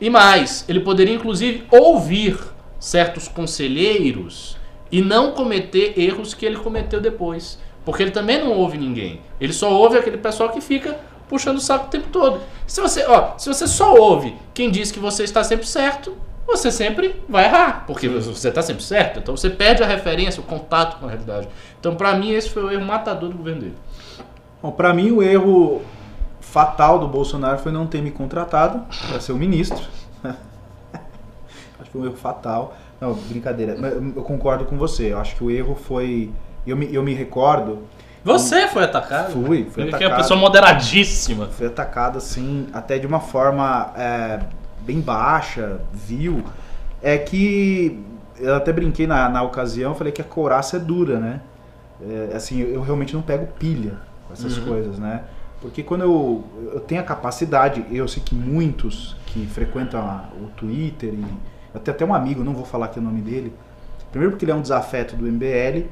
E mais, ele poderia inclusive ouvir certos conselheiros e não cometer erros que ele cometeu depois. Porque ele também não ouve ninguém. Ele só ouve aquele pessoal que fica puxando o saco o tempo todo. Se você, ó, se você só ouve quem diz que você está sempre certo, você sempre vai errar, porque você está sempre certo. Então você perde a referência, o contato com a realidade. Então, para mim, esse foi o erro matador do governo dele. Bom, para mim, o erro fatal do Bolsonaro foi não ter me contratado para ser o ministro. acho que foi um erro fatal. Não, brincadeira. Eu concordo com você. Eu acho que o erro foi eu me, eu me recordo. Você foi atacado? Fui, fui Ele atacado. que é uma pessoa moderadíssima. Fui atacado, assim, até de uma forma é, bem baixa, vil. É que eu até brinquei na, na ocasião, falei que a couraça é dura, né? É, assim, eu realmente não pego pilha com essas uhum. coisas, né? Porque quando eu, eu tenho a capacidade, eu sei que muitos que frequentam o Twitter, e eu tenho até um amigo, não vou falar aqui o nome dele, primeiro porque ele é um desafeto do MBL,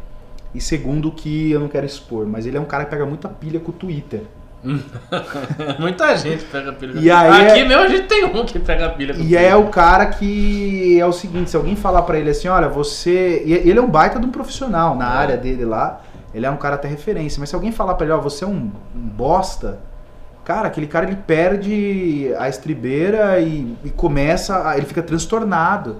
e segundo, que eu não quero expor, mas ele é um cara que pega muita pilha com o Twitter. *laughs* Muita gente pega pilha com e aí Aqui é... mesmo a gente tem um que pega pilha com E pilha. é o cara que é o seguinte, se alguém falar para ele assim, olha, você... Ele é um baita de um profissional na é. área dele lá, ele é um cara até referência, mas se alguém falar para ele, ó, você é um, um, bosta, cara, aquele cara ele perde a estribeira e, e começa, a, ele fica transtornado.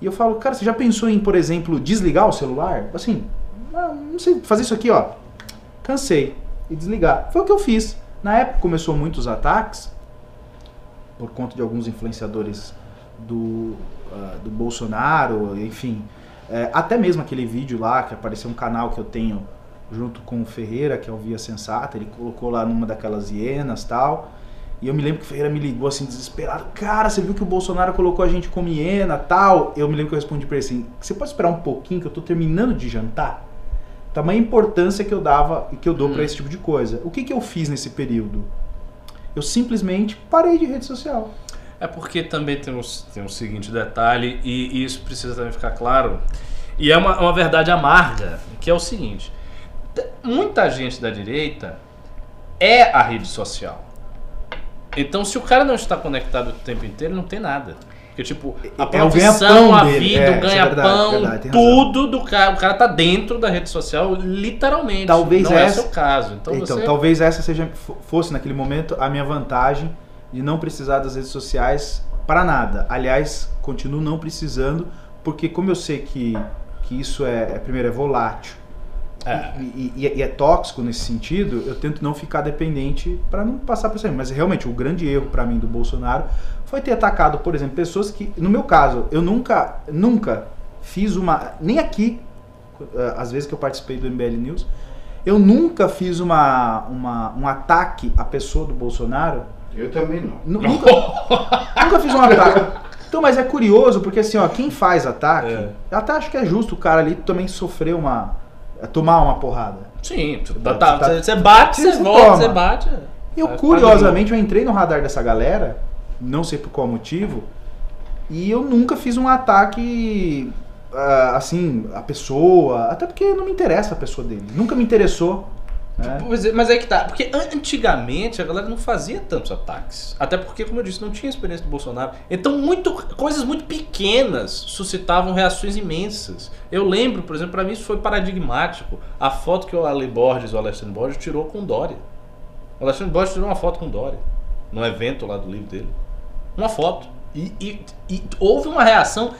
E eu falo, cara, você já pensou em, por exemplo, desligar o celular? Assim, não, não sei, fazer isso aqui, ó. Cansei. E desligar. Foi o que eu fiz. Na época começou muitos ataques, por conta de alguns influenciadores do, uh, do Bolsonaro, enfim. É, até mesmo aquele vídeo lá, que apareceu um canal que eu tenho junto com o Ferreira, que é o Via Sensata, ele colocou lá numa daquelas hienas tal. E eu me lembro que o Ferreira me ligou assim, desesperado. Cara, você viu que o Bolsonaro colocou a gente como hiena tal? Eu me lembro que eu respondi pra ele assim: você pode esperar um pouquinho que eu tô terminando de jantar? tamanha importância que eu dava e que eu dou hum. para esse tipo de coisa. O que, que eu fiz nesse período? Eu simplesmente parei de rede social. É porque também tem um, tem um seguinte detalhe, e, e isso precisa também ficar claro, e é uma, uma verdade amarga, que é o seguinte: muita gente da direita é a rede social. Então, se o cara não está conectado o tempo inteiro, não tem nada. Porque, tipo, a é profissão, a vida, é, o ganha-pão, é tudo do cara. O cara tá dentro da rede social, literalmente. Talvez não essa, é o seu caso. Então, então você... talvez essa seja fosse naquele momento a minha vantagem de não precisar das redes sociais para nada. Aliás, continuo não precisando, porque como eu sei que, que isso é, é primeiro, é volátil. É. E, e, e, é tóxico nesse sentido, eu tento não ficar dependente para não passar por isso. Mas realmente, o grande erro para mim do Bolsonaro foi ter atacado, por exemplo, pessoas que, no meu caso, eu nunca, nunca fiz uma, nem aqui, eh, às vezes que eu participei do MBL News, eu nunca fiz uma, uma, um ataque à pessoa do Bolsonaro. Eu também não. Nu- Nunca, *laughs* nunca fiz um ataque. Então, mas é curioso, porque assim, ó, quem faz ataque, É. eu até acho que é justo o cara ali também sofrer uma. É, tomar uma porrada. Sim, tu- Tá- tá- tá- você você bate, Você você volta, toma. você bate. é. Eu, curiosamente, eu entrei no radar dessa galera, não sei por qual motivo, e eu nunca fiz um ataque, ah, assim, a pessoa, até porque não me interessa a pessoa dele, nunca me interessou. É, Mas é que tá, porque an- antigamente a galera não fazia tantos ataques. Até porque, como eu disse, não tinha experiência do Bolsonaro. Então, muito, coisas muito pequenas suscitavam reações imensas. Eu lembro, por exemplo, pra mim isso foi paradigmático. A foto que o Ale Borges, o Alexandre Borges, tirou com Dória. O Alexandre Borges tirou uma foto com Dória. No evento lá do livro dele. Uma foto. E, e- e houve uma reação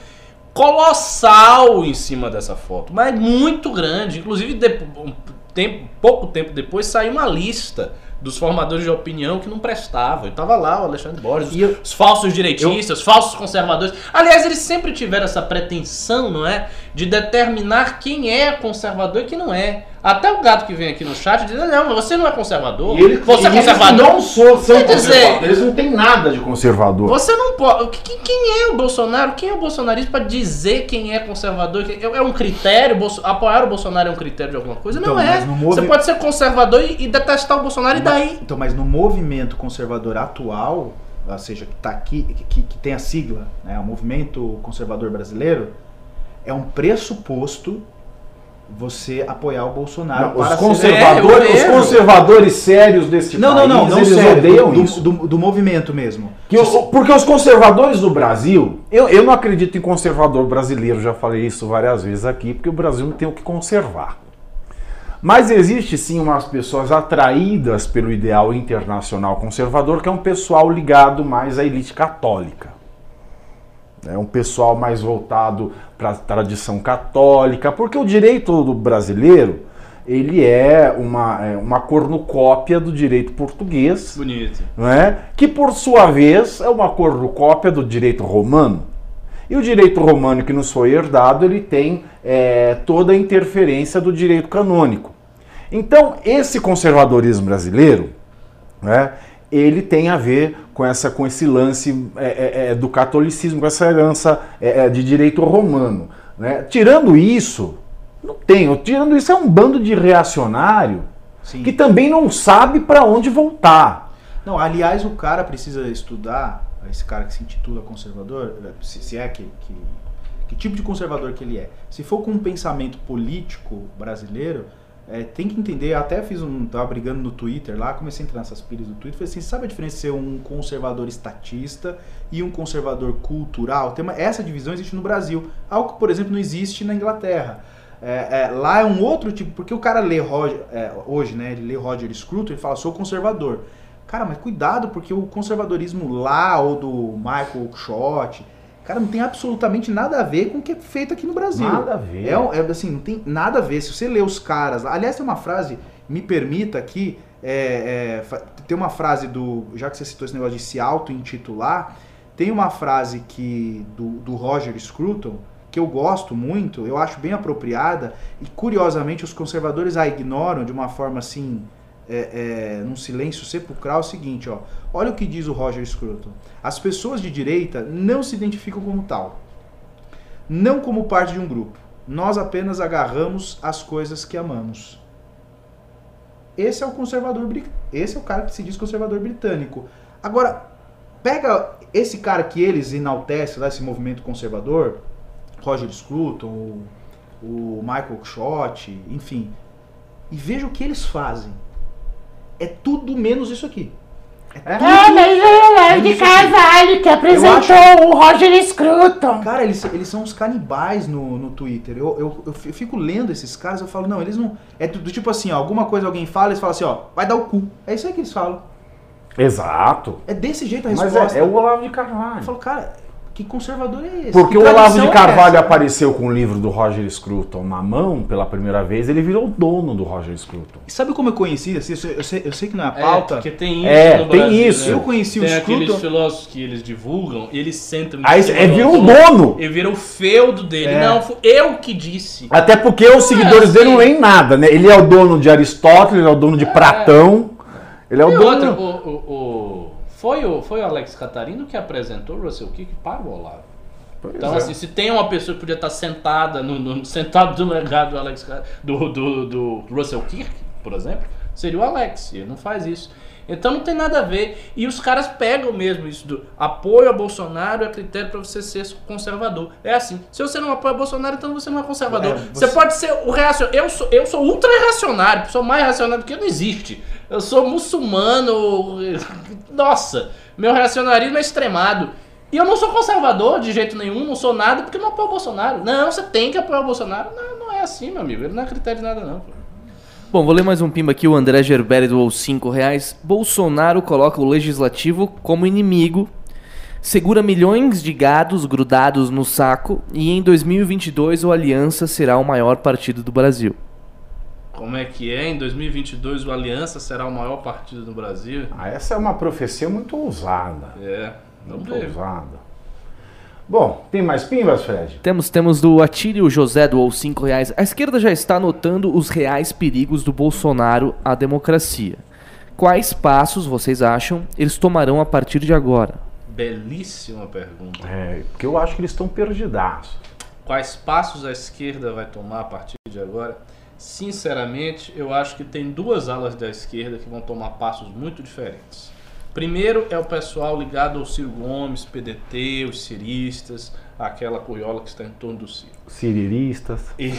colossal em cima dessa foto, mas muito grande. Inclusive, tempo- pouco tempo depois, saiu uma lista dos formadores de opinião que não prestavam. E tava lá o Alexandre Borges, os, eu- os falsos direitistas, os falsos conservadores. Aliás, eles sempre tiveram essa pretensão, não é? De determinar quem é conservador e quem não é. Até o gato que vem aqui no chat diz: não, mas você não é conservador. E ele, você é e eles conservador. não sou, são Quer dizer- conservadores. Eles não têm nada de conservador. Você não pode. que- Quem é o Bolsonaro? Quem é o bolsonarista para dizer quem é conservador? Quem- É um critério? Apoiar o Bolsonaro é um critério de alguma coisa? Então, não é. Você pode ser conservador e, e detestar o Bolsonaro e daí. Então, mas no movimento conservador atual, ou seja, que está aqui, que, que- que tem a sigla, né, o movimento conservador brasileiro, é um pressuposto você apoiar o Bolsonaro Não, para os, ser- conservadores, É, eu os conservadores sérios deste Não, país, não, não, não eles sério, odeiam do, isso. do, do movimento mesmo. Porque os conservadores do Brasil, eu, eu não acredito em conservador brasileiro, já falei isso várias vezes aqui, porque o Brasil não tem o que conservar. Mas existe sim umas pessoas atraídas pelo ideal internacional conservador, que é um pessoal ligado mais à elite católica. É um pessoal mais voltado para a tradição católica, porque o direito do brasileiro ele é uma, é uma cornucópia do direito português, Bonito. não é? que por sua vez é uma cornucópia do direito romano. E o direito romano que nos foi herdado, ele tem é, toda a interferência do direito canônico. Então, esse conservadorismo brasileiro, né, ele tem a ver com, essa, com esse lance é, é, é, do catolicismo, com essa herança é, é, de direito romano. Né? Tirando isso, não tem. Tirando isso, é um bando de reacionário Sim. que também não sabe para onde voltar. Não, aliás, o cara precisa estudar, esse cara que se intitula conservador, se, se é que, que. Que tipo de conservador que ele é? Se for com um pensamento político brasileiro, é, tem que entender. Até fiz um. Tava brigando no Twitter lá, comecei a entrar nessas pilhas do Twitter. Falei assim: sabe a diferença de ser um conservador estatista e um conservador cultural? Tem uma, essa divisão existe no Brasil. Algo que, por exemplo, não existe na Inglaterra. É, é, lá é um outro tipo, porque o cara lê Roger, é, hoje, né? Ele lê Roger Scruton e fala, sou conservador. Cara, mas cuidado, porque o conservadorismo lá, ou do Michael Schott, cara, não tem absolutamente nada a ver com o que é feito aqui no Brasil. Nada a ver. É, é, assim, não tem nada a ver. Se você lê os caras. Aliás, tem uma frase, me permita aqui, é, é, tem uma frase do. Já que você citou esse negócio de se auto-intitular, tem uma frase que do, do Roger Scruton que eu gosto muito, eu acho bem apropriada, e curiosamente os conservadores a ignoram de uma forma assim, é, é, num silêncio sepulcral, é o seguinte, ó. Olha o que diz o Roger Scruton. As pessoas de direita não se identificam como tal. Não como parte de um grupo. Nós apenas agarramos as coisas que amamos. Esse é o conservador esse é o cara que se diz conservador britânico. Agora, pega esse cara que eles enaltecem, lá, esse movimento conservador, Roger Scruton, o, o Michael Schott, enfim, e veja o que eles fazem. É tudo menos isso aqui. É mas é o Olavo de. Carvalho que apresentou o Roger Scruton. Cara, eles, eles são uns canibais no, no Twitter. Eu, eu, eu fico lendo esses caras, eu falo, não, eles não. É do, do tipo assim, ó, alguma coisa alguém fala, eles falam assim, ó, vai dar o cu. É isso aí que eles falam. Exato. É desse jeito a Mas resposta. é, é o Olavo de Eu Carvalho. falo, cara, Que conservador é esse? Porque Que o Olavo de é Carvalho essa? apareceu com o livro do Roger Scruton na mão pela primeira vez, ele virou dono do Roger Scruton. E Sabe como eu conheci? Assim, Eu sei, eu sei, eu sei que não é a É, pauta. porque tem isso É, no tem Brasil, isso. né? Eu conheci o Tem aqueles Scruton. filósofos que eles divulgam, eles sentam... Aí é, virou um autor dono. E vira o feudo dele. É. Não, eu que disse. Até porque os seguidores assim. dele não leem nada, né? Ele é o dono de Aristóteles, ele é o dono de Platão, ele é o E dono... outra, o, o- o- foi, o, foi o Alex Catarino que apresentou o Russell Kirk para o Olavo. Pois Então, é. assim, se tem uma pessoa que podia estar sentada no, no- *laughs* sentado do legado do Alex do, do, do Russell Kirk, por exemplo, seria o Alex. Ele não faz isso. Então não tem nada a ver. E os caras pegam mesmo isso do apoio a Bolsonaro é critério para você ser conservador. É assim. Se você não apoia Bolsonaro, então você não é conservador. É, você... você- pode ser o reacionário. Eu sou, eu sou ultra reacionário, sou mais reacionário do que não existe. Eu sou muçulmano. *laughs* Nossa, meu reacionarismo é extremado. E eu não sou conservador de jeito nenhum, não sou nada, porque não apoio o Bolsonaro. Não, você tem que apoiar o Bolsonaro. Não, não é assim, meu amigo. Ele não é critério de nada, não. pô. Bom, vou ler mais um pimba aqui. O André Gerberi doou 5 reais. Bolsonaro coloca o legislativo como inimigo, segura milhões de gados grudados no saco e em 2022 o Aliança será o maior partido do Brasil. Como é que é? Em 2022 o Aliança será o maior partido do Brasil? Ah, essa é uma profecia muito ousada. É, Muito ver. ousada. Bom, tem mais pimbas, Fred? Temos, temos do Atílio José doou 5 reais. A esquerda já está notando os reais perigos do Bolsonaro à democracia. Quais passos vocês acham eles tomarão a partir de agora? Belíssima pergunta. É, porque eu acho que eles estão perdidaços. Quais passos a esquerda vai tomar a partir de agora? Sinceramente, eu acho que tem duas alas da esquerda que vão tomar passos muito diferentes. Primeiro é o pessoal ligado ao Ciro Gomes, PDT, os ciristas, aquela curiola que está em torno do Ciro. Ciriristas. E- *laughs*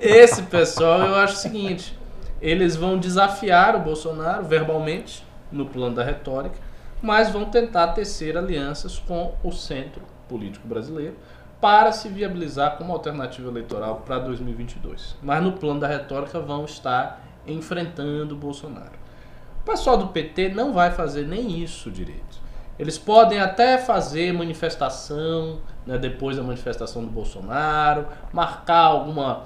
Esse pessoal, eu acho o seguinte: eles vão desafiar o Bolsonaro verbalmente, no plano da retórica, mas vão tentar tecer alianças com o centro político brasileiro para se viabilizar como alternativa eleitoral para 2022. Mas no plano da retórica vão estar enfrentando o Bolsonaro. O pessoal do PT não vai fazer nem isso direito. Eles podem até fazer manifestação né, depois da manifestação do Bolsonaro, marcar alguma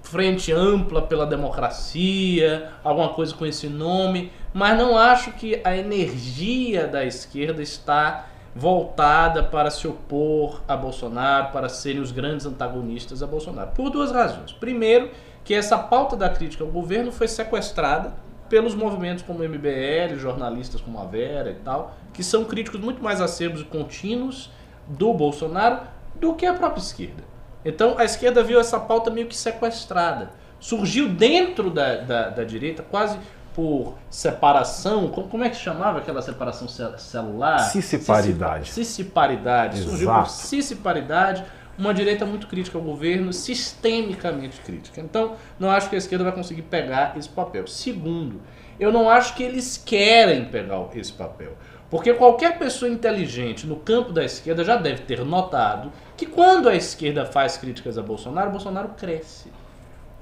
frente ampla pela democracia, alguma coisa com esse nome, mas não acho que a energia da esquerda está voltada para se opor a Bolsonaro, para serem os grandes antagonistas a Bolsonaro. Por duas razões. Primeiro, que essa pauta da crítica ao governo foi sequestrada pelos movimentos como o MBL, jornalistas como a Vera e tal, que são críticos muito mais acerbos e contínuos do Bolsonaro do que a própria esquerda. Então a esquerda viu essa pauta meio que sequestrada. Surgiu dentro da, da, da direita, quase por separação. Como, como é que chamava aquela separação ce- celular? Cissiparidade. Cissiparidade. Surgiu por Exato. cissiparidade uma direita muito crítica ao governo, sistemicamente crítica. Então, não acho que a esquerda vai conseguir pegar esse papel. Segundo, eu não acho que eles querem pegar esse papel. Porque qualquer pessoa inteligente no campo da esquerda já deve ter notado que quando a esquerda faz críticas a Bolsonaro, Bolsonaro cresce.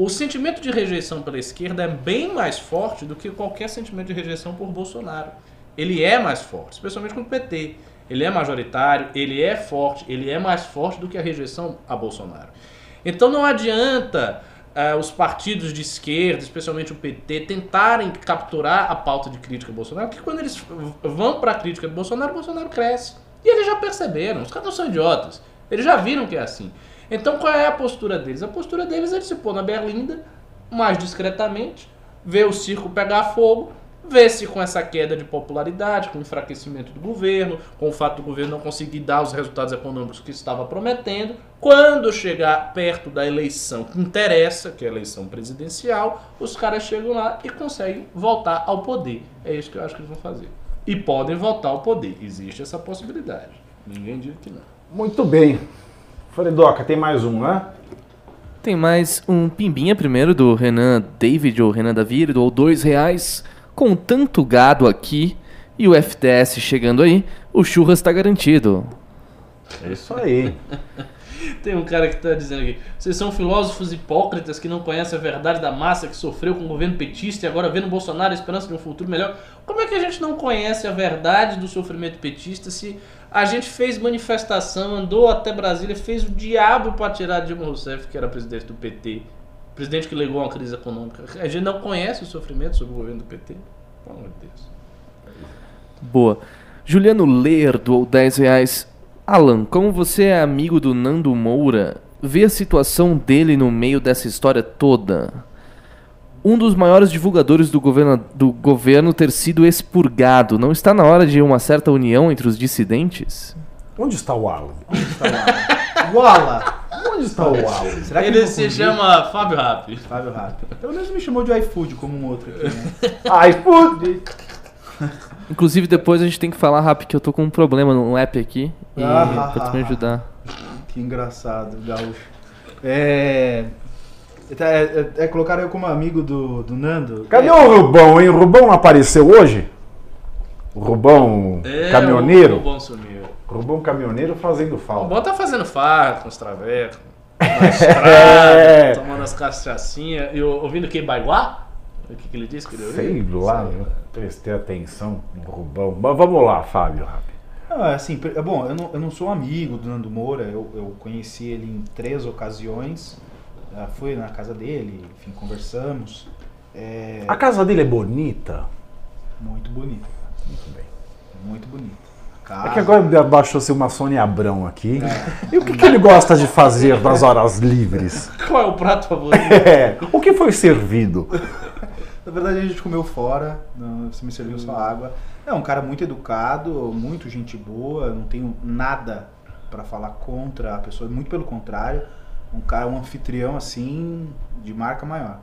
O sentimento de rejeição pela esquerda é bem mais forte do que qualquer sentimento de rejeição por Bolsonaro. Ele é mais forte, especialmente com o PT. Ele é majoritário, ele é forte, ele é mais forte do que a rejeição a Bolsonaro. Então não adianta ah, os partidos de esquerda, especialmente o PT, tentarem capturar a pauta de crítica a Bolsonaro, porque quando eles vão para a crítica de Bolsonaro, Bolsonaro cresce. E eles já perceberam, os caras não são idiotas. Eles já viram que é assim. Então qual é a postura deles? A postura deles é de se pôr na berlinda, mais discretamente, ver o circo pegar fogo, ver se com essa queda de popularidade, com o enfraquecimento do governo, com o fato do governo não conseguir dar os resultados econômicos que estava prometendo, quando chegar perto da eleição que interessa, que é a eleição presidencial, os caras chegam lá e conseguem voltar ao poder. É isso que eu acho que eles vão fazer. E podem voltar ao poder. Existe essa possibilidade. Ninguém diz que não. Muito bem. Fredoca, tem mais um, né? Tem mais um pimbinha primeiro do Renan David ou Renan Davi, ele doou dois reais. Com tanto gado aqui e o FTS chegando aí, o churras tá garantido. É isso aí. *laughs* Tem um cara que tá dizendo aqui: vocês são filósofos hipócritas que não conhecem a verdade da massa que sofreu com o governo petista e agora vê no Bolsonaro a esperança de um futuro melhor. Como é que a gente não conhece a verdade do sofrimento petista se a gente fez manifestação, andou até Brasília, fez o diabo para tirar Dilma Rousseff, que era presidente do PT, presidente que legou uma crise econômica? A gente não conhece o sofrimento sobre o governo do PT? Pelo amor de Deus. Boa. Juliano Ler doou 10 reais. Alan, como você é amigo do Nando Moura, vê a situação dele no meio dessa história toda. Um dos maiores divulgadores do governo, do governo ter sido expurgado. Não está na hora de uma certa união entre os dissidentes? Onde está o Alan? Wala! Onde está o Alan? Será que Ele eu se chama Fábio Rap. Fábio Rato. Pelo menos me chamou de iFood como um outro aqui, né? *laughs* Puta! Inclusive, depois a gente tem que falar rápido que eu tô com um problema no app aqui. E Ah, pra tu me ajudar. Que engraçado, gaúcho. É. É, é, é, colocaram eu como amigo do, do Nando. Cadê É, o Rubão, hein? O Rubão não apareceu hoje? O Rubão É, caminhoneiro? O Rubão sumiu. Rubão caminhoneiro fazendo O falta. Rubão tá fazendo farra com os travecos, na estrada, É. tomando as cachaçinhas e o- ouvindo que Baiguá? O que, que ele disse que ele ouviu? Sei lá, eu prestei atenção no Rubão. Mas vamos lá, Fábio. é assim, é bom, eu não, eu não sou amigo do Nando Moura, eu, eu conheci ele em três ocasiões. Ah, fui na casa dele, enfim, conversamos. É A casa dele é bonita? muito bonito, Muito bem. muito bonito. A É casa- que agora baixou-se uma Sônia Abrão aqui. E o que, que ele gosta de fazer nas horas livres? *laughs* Qual é o prato favorito? *laughs* É, o que foi servido? Na verdade, a gente comeu fora, você me serviu só água. É um cara muito educado, muito gente boa, não tenho nada pra falar contra a pessoa, muito pelo contrário. Um cara, um anfitrião assim, de marca maior.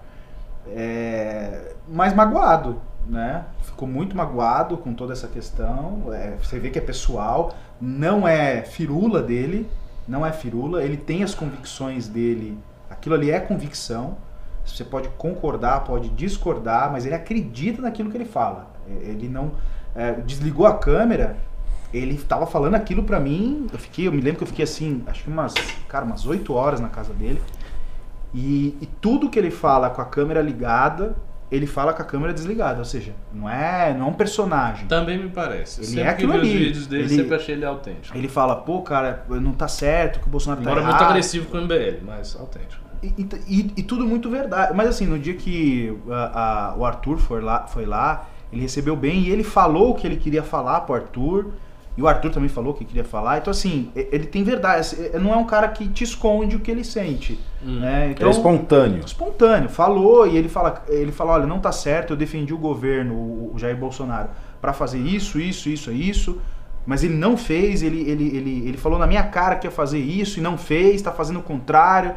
É, mas magoado, né? Ficou muito magoado com toda essa questão. É, você vê que é pessoal, não é firula dele, não é firula, ele tem as convicções dele, aquilo ali é convicção. Você pode concordar, pode discordar, mas ele acredita naquilo que ele fala. É, Ele não é, desligou a câmera, ele estava falando aquilo pra mim. Eu fiquei, eu me lembro que eu fiquei assim, acho que umas, cara, umas 8 horas na casa dele. E, e tudo que ele fala com a câmera ligada, ele fala com a câmera desligada, ou seja, não é, não é um personagem. Também me parece. Ele sempre é que aquilo vi os vídeos dele, Ele- sempre achei ele autêntico. Ele fala, pô, cara, não tá certo, que o Bolsonaro Embora tá muito errado. agressivo com o MBL, mas autêntico. E, e- e- e tudo muito verdade. Mas assim, no dia que a- a- o Arthur foi lá, foi lá, ele recebeu bem e ele falou o que ele queria falar pro Arthur. E o Arthur também falou que queria falar. Então, assim, ele tem verdade. Assim, Não é um cara que te esconde o que ele sente. Hum. Né? Então, é espontâneo. espontâneo. Falou e ele fala, ele fala, olha, não tá certo, eu defendi o governo, o Jair Bolsonaro, pra fazer isso, isso, isso, isso. Mas ele não fez, ele, ele, ele, ele falou na minha cara que ia fazer isso e não fez, tá fazendo o contrário,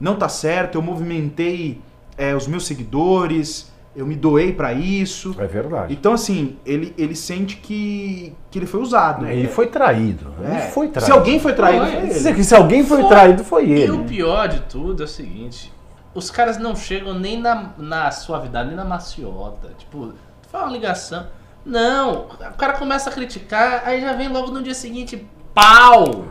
não tá certo, eu movimentei é, os meus seguidores, eu me doei pra isso. É verdade. Então, assim, ele, ele sente que, que ele foi usado. Ele foi traído. Ele É. foi traído. Se alguém foi traído, Foi. foi Se, ele. se alguém foi, Foi. traído, foi E ele. o pior de tudo é o seguinte: os caras não chegam nem na, na suavidade, nem na maciota. Tipo, foi uma ligação. Não, o cara começa a criticar, aí já vem logo no dia seguinte, pau!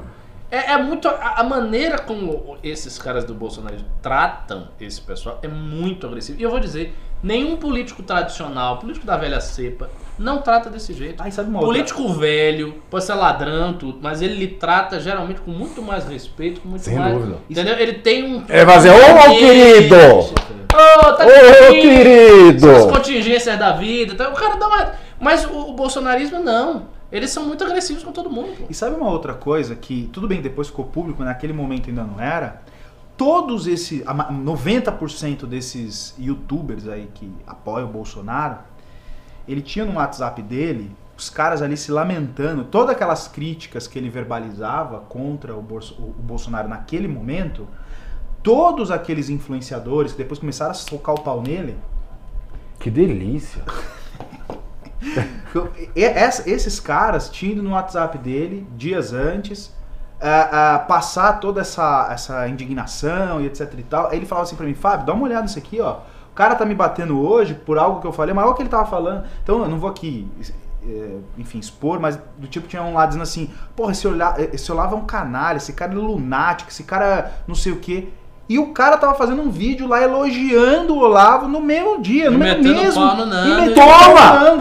É, é muito. A, a maneira como esses caras do Bolsonaro tratam esse pessoal é muito agressivo. E eu vou dizer: nenhum político tradicional, político da velha cepa, não trata desse jeito. Outra- Político velho, pode ser ladrão, tudo, mas ele lhe trata geralmente com muito mais respeito, com muito Sem mais. dúvida. Entendeu? Ele tem um. É, mas é, ô, ô, querido! Ô, tá Ô, querido! As contingências da vida. Então, o cara dá uma. Mas o, o bolsonarismo não. Eles são muito agressivos com todo mundo. pô. E sabe uma outra coisa que, tudo bem, depois ficou público, naquele momento ainda não era? Todos esses, a ma- 90% desses youtubers aí que apoiam o Bolsonaro, ele tinha no WhatsApp dele os caras ali se lamentando, todas aquelas críticas que ele verbalizava contra o, Bolso- o Bolsonaro naquele momento, todos aqueles influenciadores que depois começaram a socar o pau nele, Que delícia. *laughs* *laughs* E- esses caras tinham ido no WhatsApp dele dias antes ah, ah, passar toda essa, essa indignação e etc e tal. Aí ele falava assim pra mim, Fábio, dá uma olhada nisso aqui, ó. O cara tá me batendo hoje por algo que eu falei, mas olha o que ele tava falando. Então eu não vou aqui é, enfim, expor, mas do tipo tinha um lá dizendo assim, porra, esse, Olavo, esse Olavo é um canalha, esse cara é lunático, esse cara não sei o quê. E o cara tava fazendo um vídeo lá elogiando o Olavo no mesmo dia, E no mesmo. pau no Nando, e e- pau no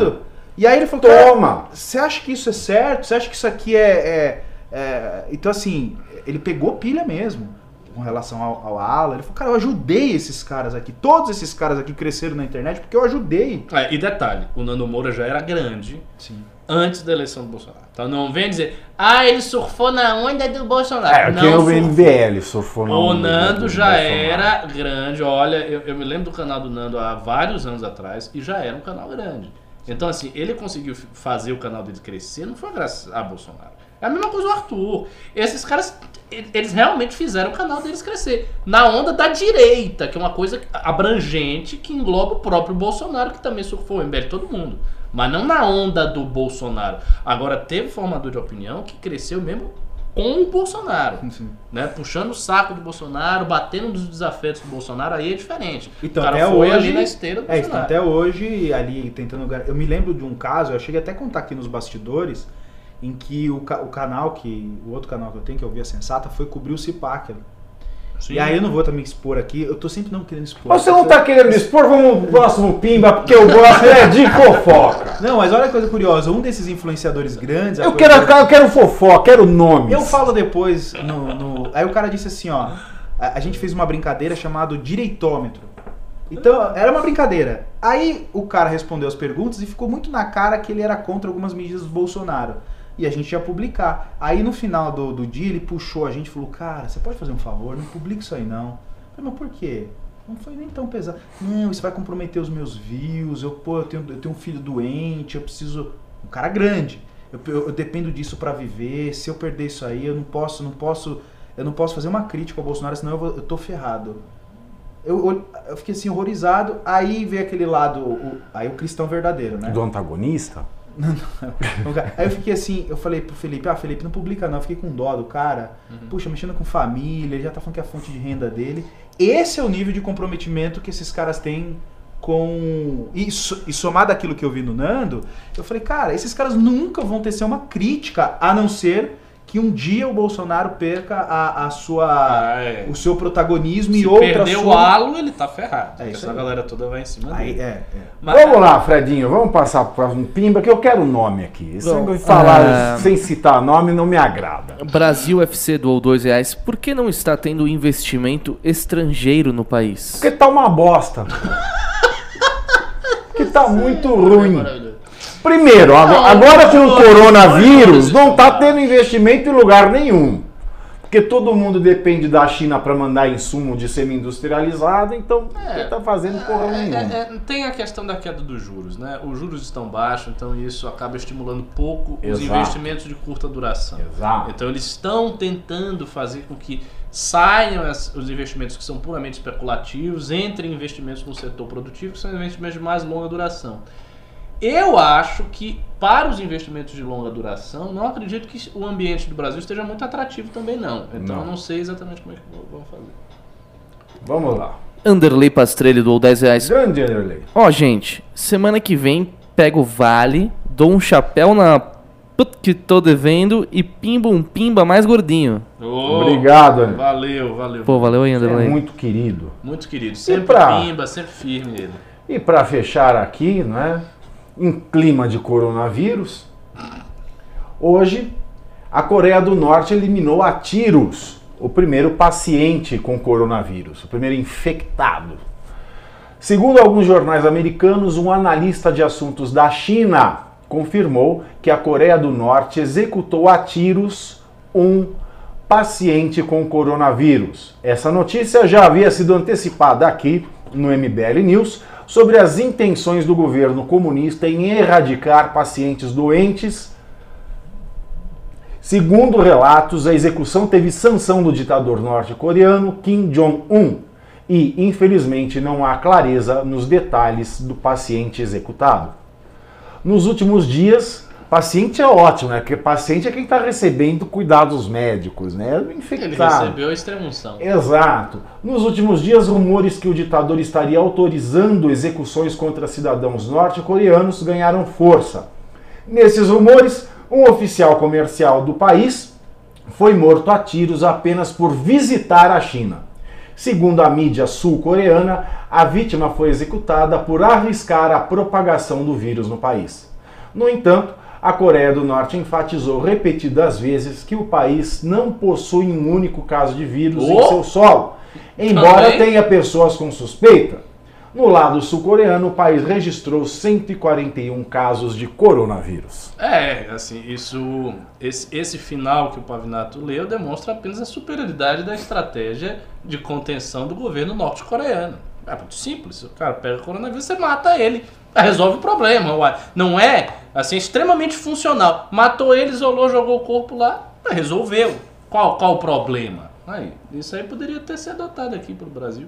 Toma! Nando. E aí ele falou, Toma! você acha que isso é certo? Você acha que isso aqui é. é- é- Então, assim, ele pegou pilha mesmo com relação ao, ao Ala. Ele falou, cara, eu ajudei esses caras aqui. Todos esses caras aqui cresceram na internet porque eu ajudei. É, e detalhe, o Nando Moura já era grande Sim. antes da eleição do Bolsonaro. Então não vem dizer, ah, ele surfou na onda do Bolsonaro. É, não quem é o surfou. MBL surfou na O onda Nando do já Bolsonaro. era grande. Olha, eu, eu me lembro do canal do Nando há vários anos atrás e já era um canal grande. Então, assim, ele conseguiu fazer o canal dele crescer, não foi graças a Bolsonaro. É a mesma coisa do Arthur. Esses caras, eles realmente fizeram o canal deles crescer. Na onda da direita, que é uma coisa abrangente que engloba o próprio Bolsonaro, que também surfou o MBL, todo mundo. Mas não na onda do Bolsonaro. Agora, teve formador de opinião que cresceu mesmo com o Bolsonaro Sim. né? Puxando o saco do Bolsonaro, batendo nos desafetos do Bolsonaro, aí é diferente. Então, o cara até foi hoje- ali na esteira do É, então, Bolsonaro. até hoje, ali tentando. Eu me lembro de um caso, eu cheguei até a contar aqui nos bastidores, em que o, o canal que. O outro canal que eu tenho, que é o Via Sensata, foi cobrir o Cipac. Sim. E aí eu não vou também expor aqui, eu tô sempre não querendo expor. Você não tá querendo expor, vamos pro próximo Pimba, porque eu gosto é de fofoca. *laughs* Não, mas olha que coisa curiosa, um desses influenciadores grandes. Eu coisa- quero, eu quero fofoca, quero nomes. Eu falo depois no, no- Aí o cara disse assim, ó. A, a gente fez uma brincadeira chamada direitômetro. Então, era uma brincadeira. Aí o cara respondeu as perguntas e ficou muito na cara que ele era contra algumas medidas do Bolsonaro. E a gente ia publicar. Aí no final do, do dia ele puxou a gente e falou, cara, você pode fazer um favor? Não publica isso aí não. Eu falei, mas por quê? Não foi nem tão pesado. Não, isso vai comprometer os meus views. Eu, pô, eu tenho, eu tenho um filho doente, eu preciso. Um cara grande. Eu, eu- eu dependo disso pra viver. Se eu perder isso aí, eu não posso, não posso. Eu não posso fazer uma crítica ao Bolsonaro, senão eu, vou- eu tô ferrado. Eu, eu fiquei assim, horrorizado. Aí veio aquele lado. o- aí o cristão verdadeiro, né? Do antagonista? Aí eu fiquei assim, eu falei pro Felipe, ah, Felipe, não publica não, eu fiquei com dó do cara. Puxa, mexendo com família, ele já tá falando que é a fonte de renda dele. Esse é o nível de comprometimento que esses caras têm com. E, so- e somado aquilo que eu vi no Nando, eu falei, cara, esses caras nunca vão tecer uma crítica, a não ser que um dia o Bolsonaro perca a, a sua. Ah, é. o seu protagonismo e Se outra perder o sua- halo, ele tá ferrado. É isso essa galera toda vai em cima Aí, dele. é, é. Mas- Vamos lá, Fredinho, vamos passar pro próximo Pimba, que eu quero nome aqui. Bom, falar ah, sem citar nome não me agrada. Brasil FC doou dois reais. Por que não está tendo investimento estrangeiro no país? Porque tá uma bosta. *laughs* que tá muito ruim. Primeiro, agora, Não, agora com o coronavírus, não, tá não. tendo investimento em lugar nenhum. Porque todo mundo depende da China para mandar insumo de semi-industrializado, então É. não tá fazendo porra nenhuma. É, é, tem a questão da queda dos juros, né? Os juros estão baixos, então isso acaba estimulando pouco os Exato. investimentos de curta duração. Exato. Então eles estão tentando fazer com que saiam as- os investimentos que são puramente especulativos, entrem investimentos no setor produtivo, que são investimentos de mais longa duração. Eu acho que para os investimentos de longa duração, não acredito que o ambiente do Brasil esteja muito atrativo também não. Então Não. eu não sei exatamente como é que vão fazer. Vamos lá. Anderley Pastrelli doou 10 reais. Grande Anderley. Ó, gente, semana que vem pego o vale, dou um chapéu na put que tô devendo e pimba um pimba mais gordinho. Ô, Obrigado, Anderley. Valeu, valeu. Pô, valeu aí, Você é muito querido. Muito querido. Sempre pra- pimba, sempre firme ele. E para fechar aqui, né, em clima de coronavírus, hoje a Coreia do Norte eliminou a tiros o primeiro paciente com coronavírus, o primeiro infectado. Segundo alguns jornais americanos, um analista de assuntos da China confirmou que a Coreia do Norte executou a tiros um paciente com coronavírus. Essa notícia já havia sido antecipada aqui no MBL News sobre as intenções do governo comunista em erradicar pacientes doentes. Segundo relatos, a execução teve sanção do ditador norte-coreano Kim Jong-un e, infelizmente, não há clareza nos detalhes do paciente executado. Nos últimos dias, paciente é ótimo, né? Porque paciente é quem está recebendo cuidados médicos, né? Ele infectado. recebeu a extremunção. Exato. Nos últimos dias, rumores que o ditador estaria autorizando execuções contra cidadãos norte-coreanos ganharam força. Nesses rumores, um oficial comercial do país foi morto a tiros apenas por visitar a China. Segundo a mídia sul-coreana, a vítima foi executada por arriscar a propagação do vírus no país. No entanto, a Coreia do Norte enfatizou repetidas vezes que o país não possui um único caso de vírus em Oh! seu solo, embora Também. tenha pessoas com suspeita. No lado sul-coreano, o país registrou 141 casos de coronavírus. É, assim, isso, esse, esse final que o Pavinato leu demonstra apenas a superioridade da estratégia de contenção do governo norte-coreano. É muito simples. O cara pega o coronavírus, você mata ele. Resolve o problema. uai. Não é, assim, extremamente funcional. Matou ele, isolou, jogou o corpo lá, resolveu. Qual, qual o problema? Aí, isso aí poderia ter sido adotado aqui pro Brasil.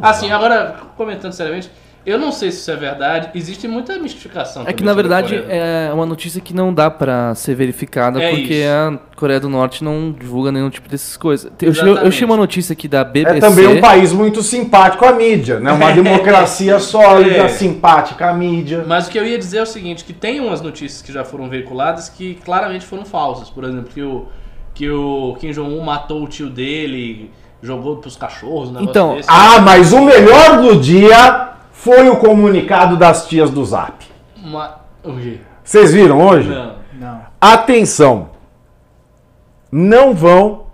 Assim, agora, comentando seriamente, eu não sei se isso é verdade. Existe muita mistificação. É que na verdade é uma notícia que não dá pra ser verificada É porque isso. a Coreia do Norte não divulga nenhum tipo dessas coisas. Eu achei, eu uma notícia aqui da BBC. É também um país muito simpático à mídia, né? Uma *laughs* democracia sólida, É. simpática à mídia. Mas o que eu ia dizer é o seguinte, que tem umas notícias que já foram veiculadas que claramente foram falsas. Por exemplo, que o, que o Kim Jong-un matou o tio dele, jogou pros cachorros, um Então, desse. Ah, mas o melhor do dia foi o comunicado das tias do Zap. Ma... O quê? Vocês viram hoje? Não. Não. Atenção! Não vão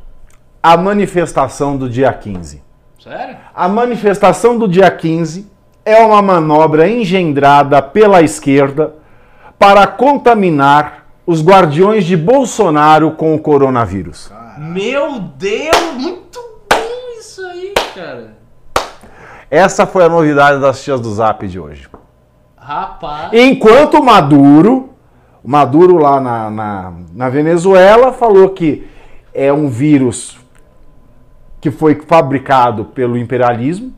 à manifestação do dia 15. Sério? A manifestação do dia 15 é uma manobra engendrada pela esquerda para contaminar os guardiões de Bolsonaro com o coronavírus. Meu Deus, muito bom isso aí, cara. Essa foi a novidade das tias do Zap de hoje. Rapaz. Enquanto o Maduro, Maduro lá na, na, na Venezuela, falou que é um vírus que foi fabricado pelo imperialismo.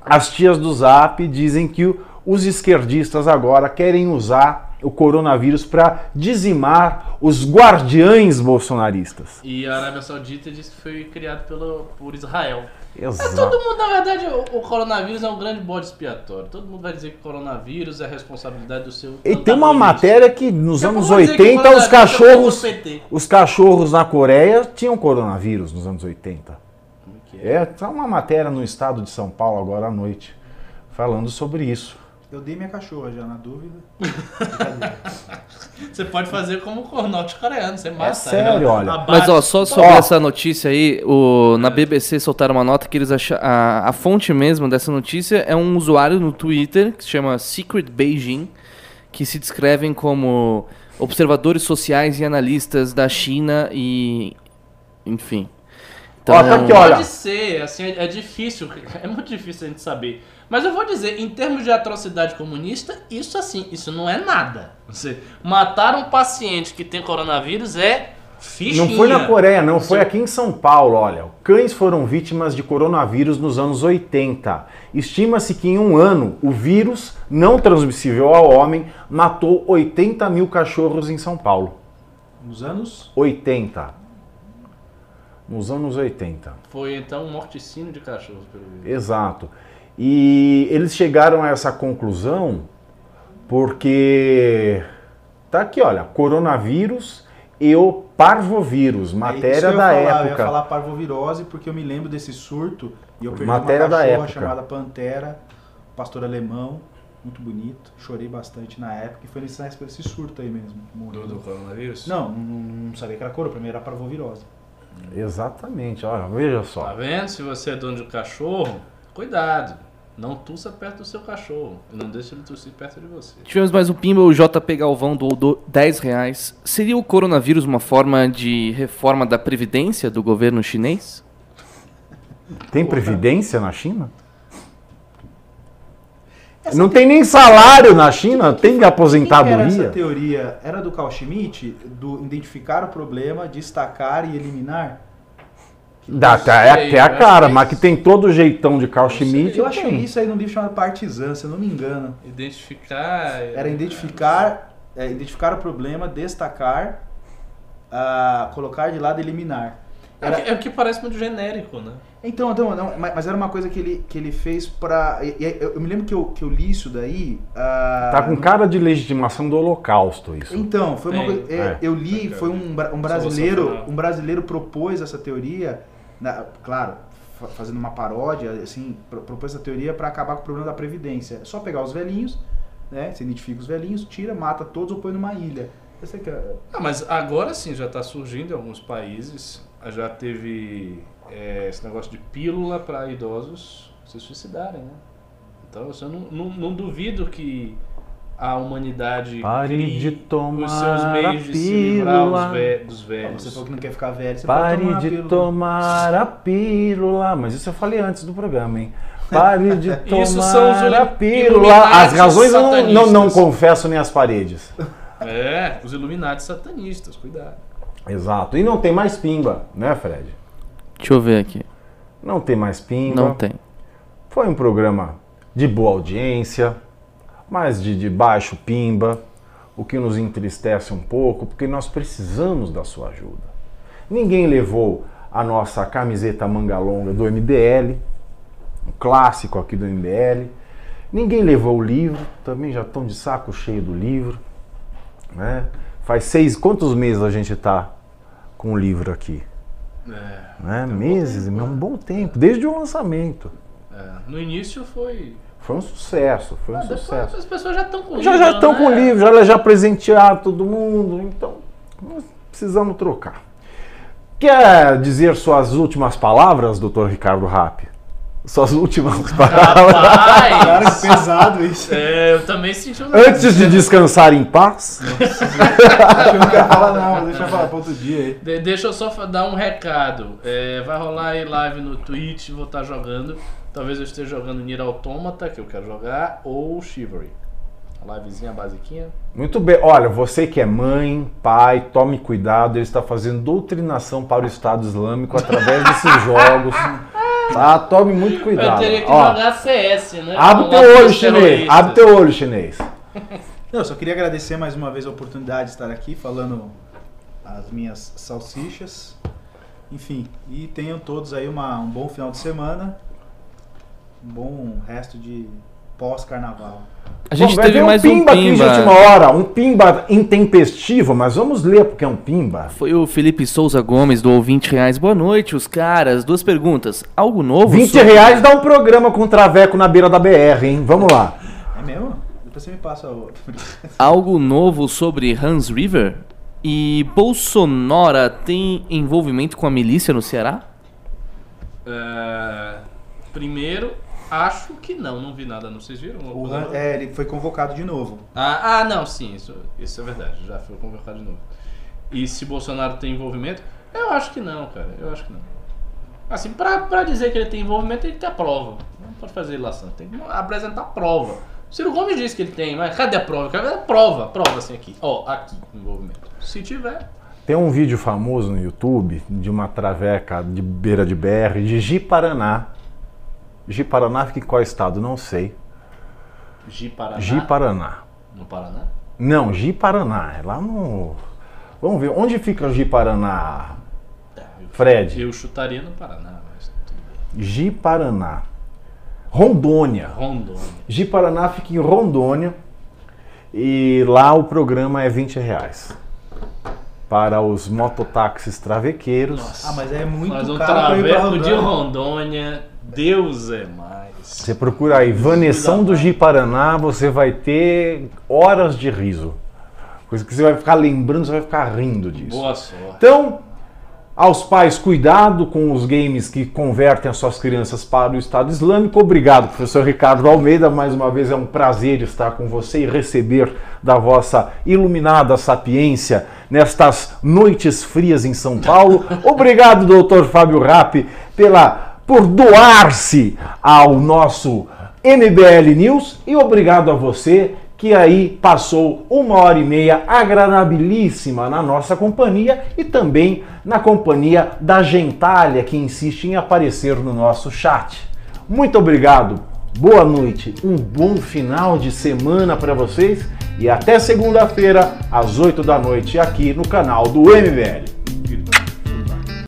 As tias do Zap dizem que os esquerdistas agora querem usar o coronavírus para dizimar os guardiães bolsonaristas. E a Arábia Saudita disse que foi criado pelo, por Israel. É, Exato. todo mundo, na verdade, o, o coronavírus é um grande bode expiatório. Todo mundo vai dizer que o coronavírus é responsabilidade do seu. E tem uma matéria que nos Eu anos vou dizer que o 80 os é cachorros, os cachorros na Coreia tinham coronavírus nos anos 80. Como que é? É, tá uma matéria no estado de São Paulo agora à noite falando sobre isso. Eu dei minha cachorra já, na dúvida. *laughs* Você pode fazer como o norte-coreano, você mata. sério, ela, olha. abate. Mas ó, só sobre Ó. essa notícia aí, o, na BBC soltaram uma nota que eles acharam. A, a fonte mesmo dessa notícia é um usuário no Twitter que se chama Secret Beijing, que se descrevem como observadores sociais e analistas da China e. Enfim. Então, Ó, tá aqui, olha. Pode ser, assim, é, é difícil, *laughs* é muito difícil a gente saber. Mas eu vou dizer, em termos de atrocidade comunista, isso assim, isso não é nada. Você matar um paciente que tem coronavírus é fichinha. Não foi na Coreia, não, foi aqui em São Paulo, olha. Cães foram vítimas de coronavírus nos anos 80. Estima-se que em um ano o vírus, não transmissível ao homem, matou 80 mil cachorros em São Paulo. Nos anos. 80. Nos anos 80. Foi então um morticínio de cachorros, pelo visto. Exato. E eles chegaram a essa conclusão porque tá aqui, olha, coronavírus e o parvovírus, É isso que matéria eu ia da falar, Eu ia época. falar parvovirose porque eu me lembro desse surto e eu perdi Matéria uma da cachorra época. chamada Pantera, pastor alemão, muito bonito. Chorei bastante na época e foi nesse, nesse surto aí mesmo. Do, do coronavírus? Não, não, não sabia que era coroa, pra mim era parvovirose. Exatamente, olha, veja Tá só. vendo? Se você é dono de um cachorro, cuidado. Não tussa perto do seu cachorro. E não deixe ele tossir perto de você. Tivemos mais um pimba, o JP Galvão doou do 10 reais. Seria o coronavírus uma forma de reforma da previdência do governo chinês? Tem previdência na China? Não tem nem salário na China, tem Quem que era essa aposentadoria. teoria? Era do Carl Schmitt? Do identificar o problema, destacar e eliminar? Dá até, sei, até a eu cara, acho que mas que tem todo o jeitão de Carl Schmitt. Eu achei isso aí num livro chamado Partizan, se eu não me engano. Identificar. Era identificar, é, identificar o problema, destacar, ah, colocar de lado e eliminar. É, que, é que parece muito genérico, né? Então, então não, mas era uma coisa que ele, que ele fez pra. Eu, eu me lembro que eu, que eu li isso daí. ah, Tá com cara de legitimação do holocausto isso. Então, foi uma Tem. coisa. é, É. Eu li, foi um, um brasileiro. Um brasileiro propôs essa teoria, na- claro, fa- fazendo uma paródia, assim, pro- propôs essa teoria para acabar com o problema da Previdência. É só pegar os velhinhos, né? Você identifica os velhinhos, tira, mata todos ou põe numa ilha. Eu sei que é- Ah, mas agora sim já está surgindo em alguns países. Já teve é, esse negócio de pílula para idosos se suicidarem, né? Então eu não, não, não duvido que a humanidade Pare crie de tomar os seus meios de se livrar ve- dos velhos. Você falou que não quer ficar velho, você pode Pare tomar de pílula. tomar a pílula. Mas isso eu falei antes do programa, hein? Pare de *laughs* tomar Isso são os a pílula. As razões eu não, não, não confesso nem as paredes. É, os Illuminati satanistas, cuidado. Exato. E não tem mais pimba, né, Fred? Deixa eu ver aqui. Não tem mais pimba. Não tem. Foi um programa de boa audiência, mas de, de baixo pimba, o que nos entristece um pouco, porque nós precisamos da sua ajuda. Ninguém levou a nossa camiseta manga longa do MBL, um clássico aqui do MBL. Ninguém levou o livro, também já estão de saco cheio do livro. Né? Faz seis. Quantos meses a gente está com o livro aqui? É, Né? Meses, é um bom tempo, desde o lançamento. é. No início foi. Foi um sucesso, foi um Ah, depois sucesso. as pessoas já estão com Já livro, já estão né? com o livro, já, já presentearam todo mundo, então nós precisamos trocar. Quer dizer suas últimas palavras, doutor Ricardo Rapp? Suas últimas *laughs* palavras? Cara, que Rapaz! pesado isso. é, eu também senti um Antes de descansar em paz? Eu não quero falar não, deixa eu falar pra outro dia aí. De- deixa eu só dar um recado. É, vai rolar aí live no Twitch, vou estar jogando. Talvez eu esteja jogando Nier Automata, que eu quero jogar, ou Chivalry. A livezinha basiquinha. Muito bem. Olha, você que é mãe, pai, tome cuidado. Ele está fazendo doutrinação para o Estado Islâmico através desses jogos. *laughs* Tá? Tome muito cuidado. Eu teria que Ó, jogar CS, né? abre teu olho, chinês. Abre teu olho, chinês. Não, eu só queria agradecer mais uma vez a oportunidade de estar aqui falando as minhas salsichas. Enfim, e tenham todos aí uma, um bom final de semana. Um bom resto de pós-carnaval. A gente Bom, teve vir mais um um pimba, aqui de pimba. última hora, um pimba intempestivo, mas vamos ler porque é um pimba. Foi o Felipe Souza Gomes do Ouvinte Reais. Boa noite, os caras. Duas perguntas. Algo novo? 20 sobre- reais dá um programa com traveco na beira da BR, hein? Vamos lá. É mesmo? Depois você me passa outro. *laughs* Algo novo sobre Hans River? E Bolsonaro tem envolvimento com a milícia no Ceará? É, primeiro, acho que não, não vi nada, não vocês viram? O Han- é, ele foi convocado de novo. Ah, ah, não, sim, isso, isso é verdade, já foi convocado de novo. E se Bolsonaro tem envolvimento? Eu acho que não, cara, eu acho que não. Assim, pra, pra dizer que ele tem envolvimento, tem que ter a prova. Não pode fazer ilação, tem que apresentar prova. O Ciro Gomes disse que ele tem, mas cadê a prova? Cadê a prova? Prova assim aqui. Ó, aqui, envolvimento. Se tiver, Tem um vídeo famoso no YouTube de uma traveca de beira de BR de Ji-Paraná. Ji-Paraná fica em qual estado? Não sei. Gi Paraná. Ji-Paraná. No Paraná? Não, Ji-Paraná. É lá no. Vamos ver. Onde fica o Ji-Paraná? É, eu, Fred. Eu chutaria no Paraná, mas tudo bem. Ji-Paraná. Rondônia. Rondônia. Ji-Paraná fica em Rondônia. E lá o programa é 20 reais. Para os mototáxis travequeiros. Ah, mas é muito Mas um caro pra ir pra traveco de Rondônia. Deus é mais. Você procura aí, Vaneção do Ji-Paraná, você vai ter horas de riso. Coisa que você vai ficar lembrando, você vai ficar rindo disso. Boa sorte. Então, aos pais, cuidado com os games que convertem as suas crianças para o Estado Islâmico. Obrigado, professor Ricardo Almeida. Mais uma vez é um prazer estar com você e receber da vossa iluminada sapiência nestas noites frias em São Paulo. *laughs* Obrigado, doutor Fábio Rapp, pela por doar-se ao nosso MBL News e obrigado a você que aí passou uma hora e meia agradabilíssima na nossa companhia e também na companhia da gentalha que insiste em aparecer no nosso chat. Muito obrigado, boa noite, um bom final de semana para vocês e até segunda-feira às 8 da noite aqui no canal do MBL.